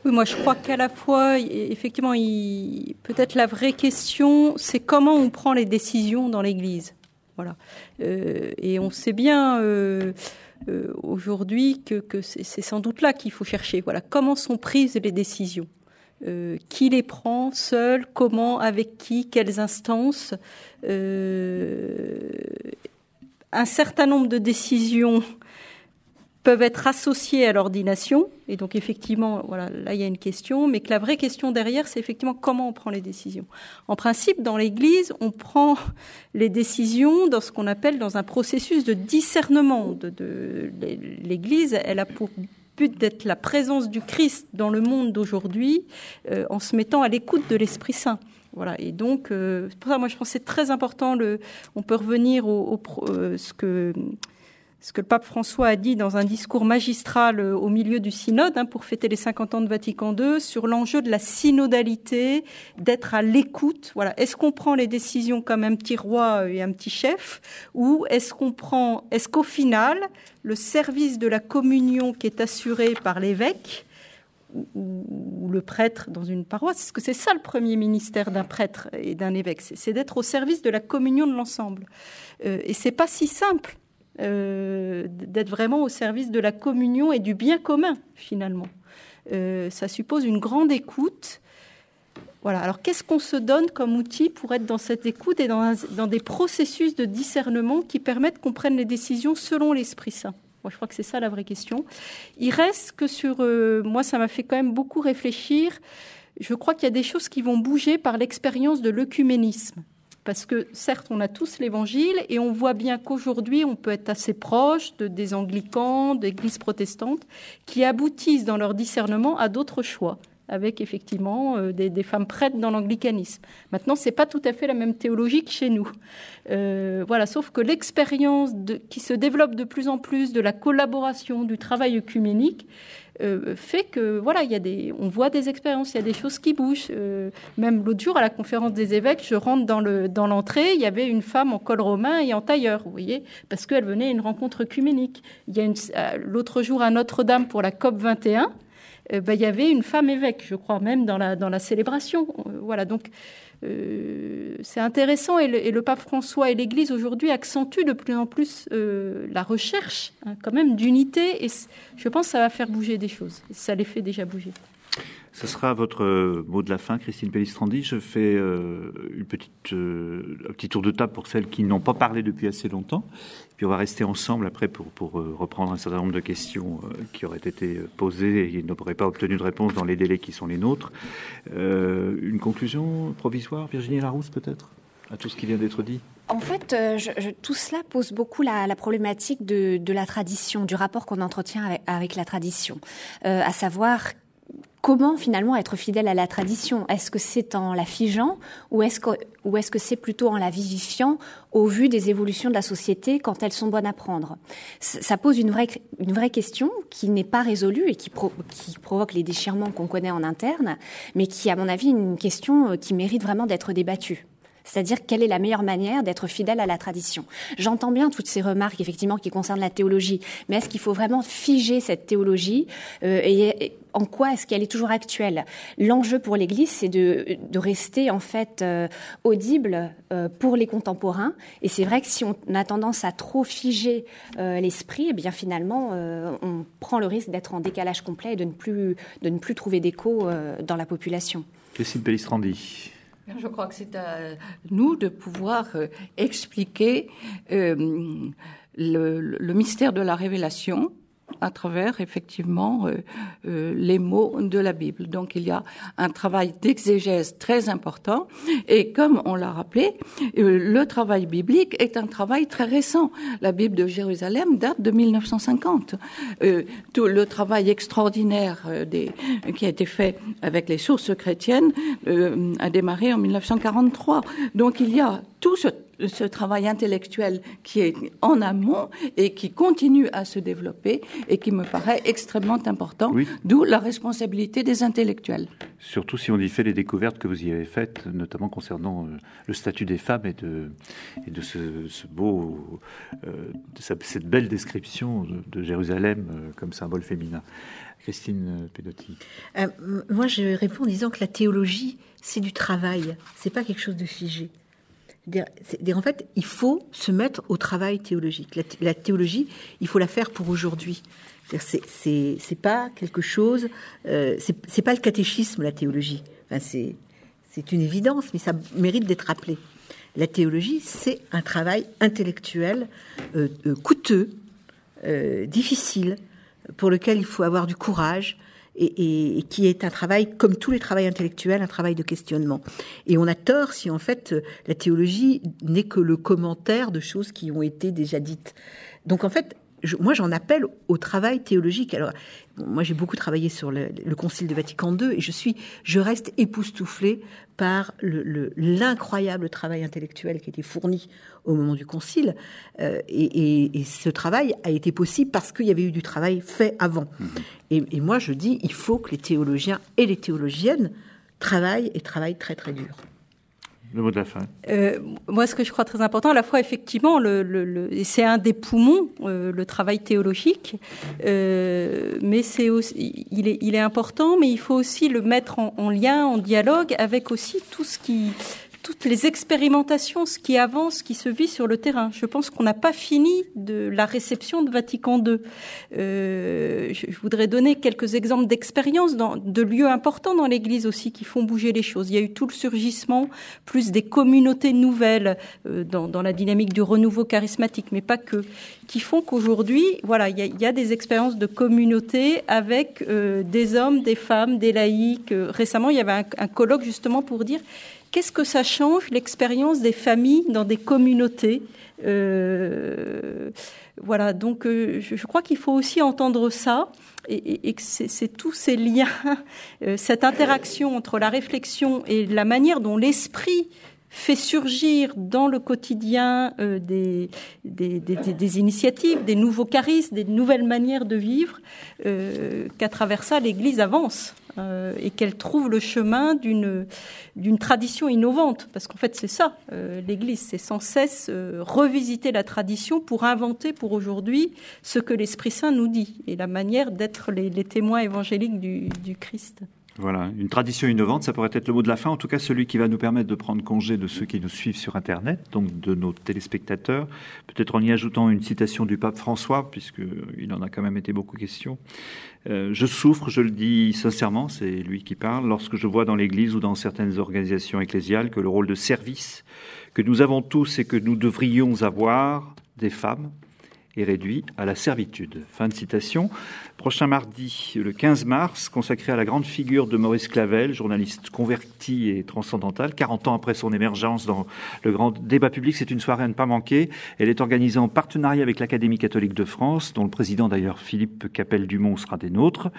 Oui, moi je crois qu'à la fois, effectivement, peut-être la vraie question, c'est comment on prend les décisions dans l'Église. Voilà. et on sait bien. Euh, aujourd'hui que, c'est sans doute là qu'il faut chercher. Voilà, comment sont prises les décisions? Euh, Qui les prend seul Comment Avec qui Quelles instances euh, Un certain nombre de décisions peuvent être associés à l'ordination. Et donc, effectivement, voilà, là, il y a une question, mais que la vraie question derrière, c'est effectivement comment on prend les décisions. En principe, dans l'Église, on prend les décisions dans ce qu'on appelle dans un processus de discernement. De, L'Église, elle a pour but d'être la présence du Christ dans le monde d'aujourd'hui euh, en se mettant à l'écoute de l'Esprit Saint. Voilà. Et donc, euh, pour ça, moi, je pense que c'est très important. On peut revenir au, euh, ce que ce que le pape François a dit dans un discours magistral euh, au milieu du synode hein, pour fêter les 50 ans de Vatican II sur l'enjeu de la synodalité, d'être à l'écoute. Voilà, est-ce qu'on prend les décisions comme un petit roi et un petit chef, ou est-ce qu'on prend, est-ce qu'au final, le service de la communion qui est assuré par l'évêque ou le prêtre dans une paroisse, est-ce que c'est ça le premier ministère d'un prêtre et d'un évêque, c'est d'être au service de la communion de l'ensemble. Euh, et c'est pas si simple euh, d'être vraiment au service de la communion et du bien commun, finalement. Euh, ça suppose une grande écoute. Voilà. Alors, qu'est-ce qu'on se donne comme outil pour être dans cette écoute et dans, dans des processus de discernement qui permettent qu'on prenne les décisions selon l'Esprit Saint? Moi, je crois que c'est ça la vraie question. Il reste que sur. Euh, moi, ça m'a fait quand même beaucoup réfléchir. Je crois qu'il y a des choses qui vont bouger par l'expérience de l'œcuménisme. Parce que certes, on a tous l'évangile et on voit bien qu'aujourd'hui, on peut être assez proche de, des anglicans, d'églises protestantes, qui aboutissent dans leur discernement à d'autres choix avec effectivement euh, des, femmes prêtes dans l'anglicanisme. Maintenant, c'est pas tout à fait la même théologie chez nous. Euh, voilà, sauf que l'expérience qui se développe de plus en plus de la collaboration, du travail œcuménique, euh, fait que voilà, il y a des, on voit des expériences, il y a des choses qui bougent. Euh, même l'autre jour à la conférence des évêques, je rentre dans le dans l'entrée, il y avait une femme en col romain et en tailleur, vous voyez, parce qu'elle venait à une rencontre œcuménique. Il y a euh, l'autre jour à Notre-Dame pour la COP 21, ben, il y avait une femme évêque, je crois même dans la dans la célébration. voilà, donc euh, c'est intéressant et le, pape François et l'Église aujourd'hui accentuent de plus en plus euh, la recherche hein, quand même d'unité et je pense que ça va faire bouger des choses. Ça les fait déjà bouger. Ce sera votre euh, mot de la fin, Christine Pellistrandi. Je fais une petite, un petit tour de table pour celles qui n'ont pas parlé depuis assez longtemps. Puis on va rester ensemble après pour, pour reprendre un certain nombre de questions qui auraient été posées et n'auraient pas obtenu de réponse dans les délais qui sont les nôtres. une conclusion provisoire, Virginie Larousse peut-être, à tout ce qui vient d'être dit? En fait, tout cela pose beaucoup la, problématique de, la tradition, du rapport qu'on entretient avec, la tradition, à savoir comment finalement être fidèle à la tradition? Est-ce que c'est en la figeant ou est-ce que, c'est plutôt en la vivifiant au vu des évolutions de la société quand elles sont bonnes à prendre? Ça pose une vraie, une vraie question qui n'est pas résolue et qui, qui provoque les déchirements qu'on connaît en interne, mais qui, à mon avis, est une question euh, qui mérite vraiment d'être débattue c'est-à-dire quelle est la meilleure manière d'être fidèle à la tradition. J'entends bien toutes ces remarques effectivement qui concernent la théologie, mais est-ce qu'il faut vraiment figer cette théologie euh, et, en quoi est-ce qu'elle est toujours actuelle? L'enjeu pour l'Église, c'est de, rester en fait euh, audible euh, pour les contemporains. Et c'est vrai que si on a tendance à trop figer l'esprit, eh bien finalement, on prend le risque d'être en décalage complet et de ne plus, trouver d'écho dans la population. Christine Pellistrandi. Je crois que c'est à nous de pouvoir euh, expliquer euh, le, mystère de la révélation à travers effectivement euh, euh, les mots de la Bible. Donc il y a un travail d'exégèse très important et comme on l'a rappelé, euh, le travail biblique est un travail très récent. La Bible de Jérusalem date de 1950. tout le travail extraordinaire qui a été fait avec les sources chrétiennes a démarré en 1943. Donc il y a tout ce ce travail intellectuel qui est en amont et qui continue à se développer et qui me paraît extrêmement important, d'où la responsabilité des intellectuels. Surtout si on y fait les découvertes que vous y avez faites, notamment concernant euh, le statut des femmes et de, et de ce, beau, euh, cette belle description de, Jérusalem euh, comme symbole féminin. Christine Pedotti. moi, je réponds en disant que la théologie, c'est du travail, c'est pas quelque chose de figé en fait, il faut se mettre au travail théologique. La, théologie, il faut la faire pour aujourd'hui. C'est pas quelque chose, euh, c'est pas le catéchisme la théologie. C'est une évidence, mais ça mérite d'être rappelé. La théologie, c'est un travail intellectuel euh, euh, coûteux, difficile, pour lequel il faut avoir du courage, et, qui est un travail, comme tous les travails intellectuels, un travail de questionnement. Et on a tort si en fait la théologie n'est que le commentaire de choses qui ont été déjà dites. Donc en fait, moi j'en appelle au travail théologique. Alors moi j'ai beaucoup travaillé sur le, Concile de Vatican II et je suis, je reste époustouflée par l'incroyable travail intellectuel qui a été fourni au moment du Concile. Euh, et, ce travail a été possible parce qu'il y avait eu du travail fait avant. Mmh. Et, et moi je dis, il faut que les théologiens et les théologiennes travaillent et travaillent très très dur le mot de la fin. Euh, moi, ce que je crois très important, à la fois, effectivement, c'est un des poumons, euh, le travail théologique, euh, mais il est, important, mais il faut aussi le mettre en, en lien, en dialogue avec aussi tout ce qui les expérimentations, ce qui avance, ce qui se vit sur le terrain. Je pense qu'on n'a pas fini de la réception de Vatican II. Euh, je, voudrais donner quelques exemples d'expériences de lieux importants dans l'Église aussi qui font bouger les choses. Il y a eu tout le surgissement, plus des communautés nouvelles euh, dans, la dynamique du renouveau charismatique, mais pas que, qui font qu'aujourd'hui, voilà, il y, a, des expériences de communauté avec euh, des hommes, des femmes, des laïcs. Récemment, il y avait un colloque justement pour dire Qu'est-ce que ça change l'expérience des familles dans des communautés euh, Voilà, donc euh, je, crois qu'il faut aussi entendre ça et, que c'est tous ces liens, euh, cette interaction entre la réflexion et la manière dont l'esprit fait surgir dans le quotidien des, des, initiatives, des nouveaux charismes, des nouvelles manières de vivre, qu'à travers ça, l'Église avance. Euh, et qu'elle trouve le chemin d'une d'une tradition innovante, parce qu'en fait c'est ça, euh, l'Église, c'est sans cesse euh, revisiter la tradition pour inventer pour aujourd'hui ce que l'Esprit Saint nous dit et la manière d'être les, les, témoins évangéliques du, du Christ. Voilà, une tradition innovante, ça pourrait être le mot de la fin, en tout cas celui qui va nous permettre de prendre congé de ceux qui nous suivent sur Internet, donc de nos téléspectateurs, peut-être en y ajoutant une citation du pape François, puisqu'il en a quand même été beaucoup question. Euh, je souffre, je le dis sincèrement, c'est lui qui parle, lorsque je vois dans l'Église ou dans certaines organisations ecclésiales que le rôle de service que nous avons tous et que nous devrions avoir des femmes est réduit à la servitude. Fin de citation. Prochain mardi, le 15 mars, consacré à la grande figure de Maurice Clavel, journaliste converti et transcendantal, 40 ans après son émergence dans le grand débat public. C'est une soirée à ne pas manquer. Elle est organisée en partenariat avec l'Académie catholique de France, dont le président d'ailleurs Philippe Capel-Dumont sera des nôtres,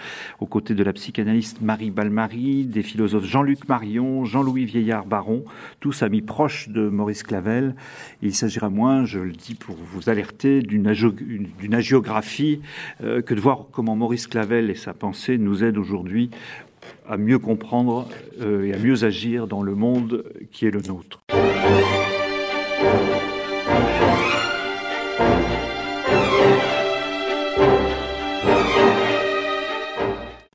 aux côtés de la psychanalyste Marie Balmary, des philosophes Jean-Luc Marion, Jean-Louis Vieillard-Baron, tous amis proches de Maurice Clavel. Il s'agira moins, je le dis pour vous alerter, d'une agiographie euh, que de voir comment Maurice Clavel et sa pensée nous aident aujourd'hui à mieux comprendre euh, et à mieux agir dans le monde qui est le nôtre.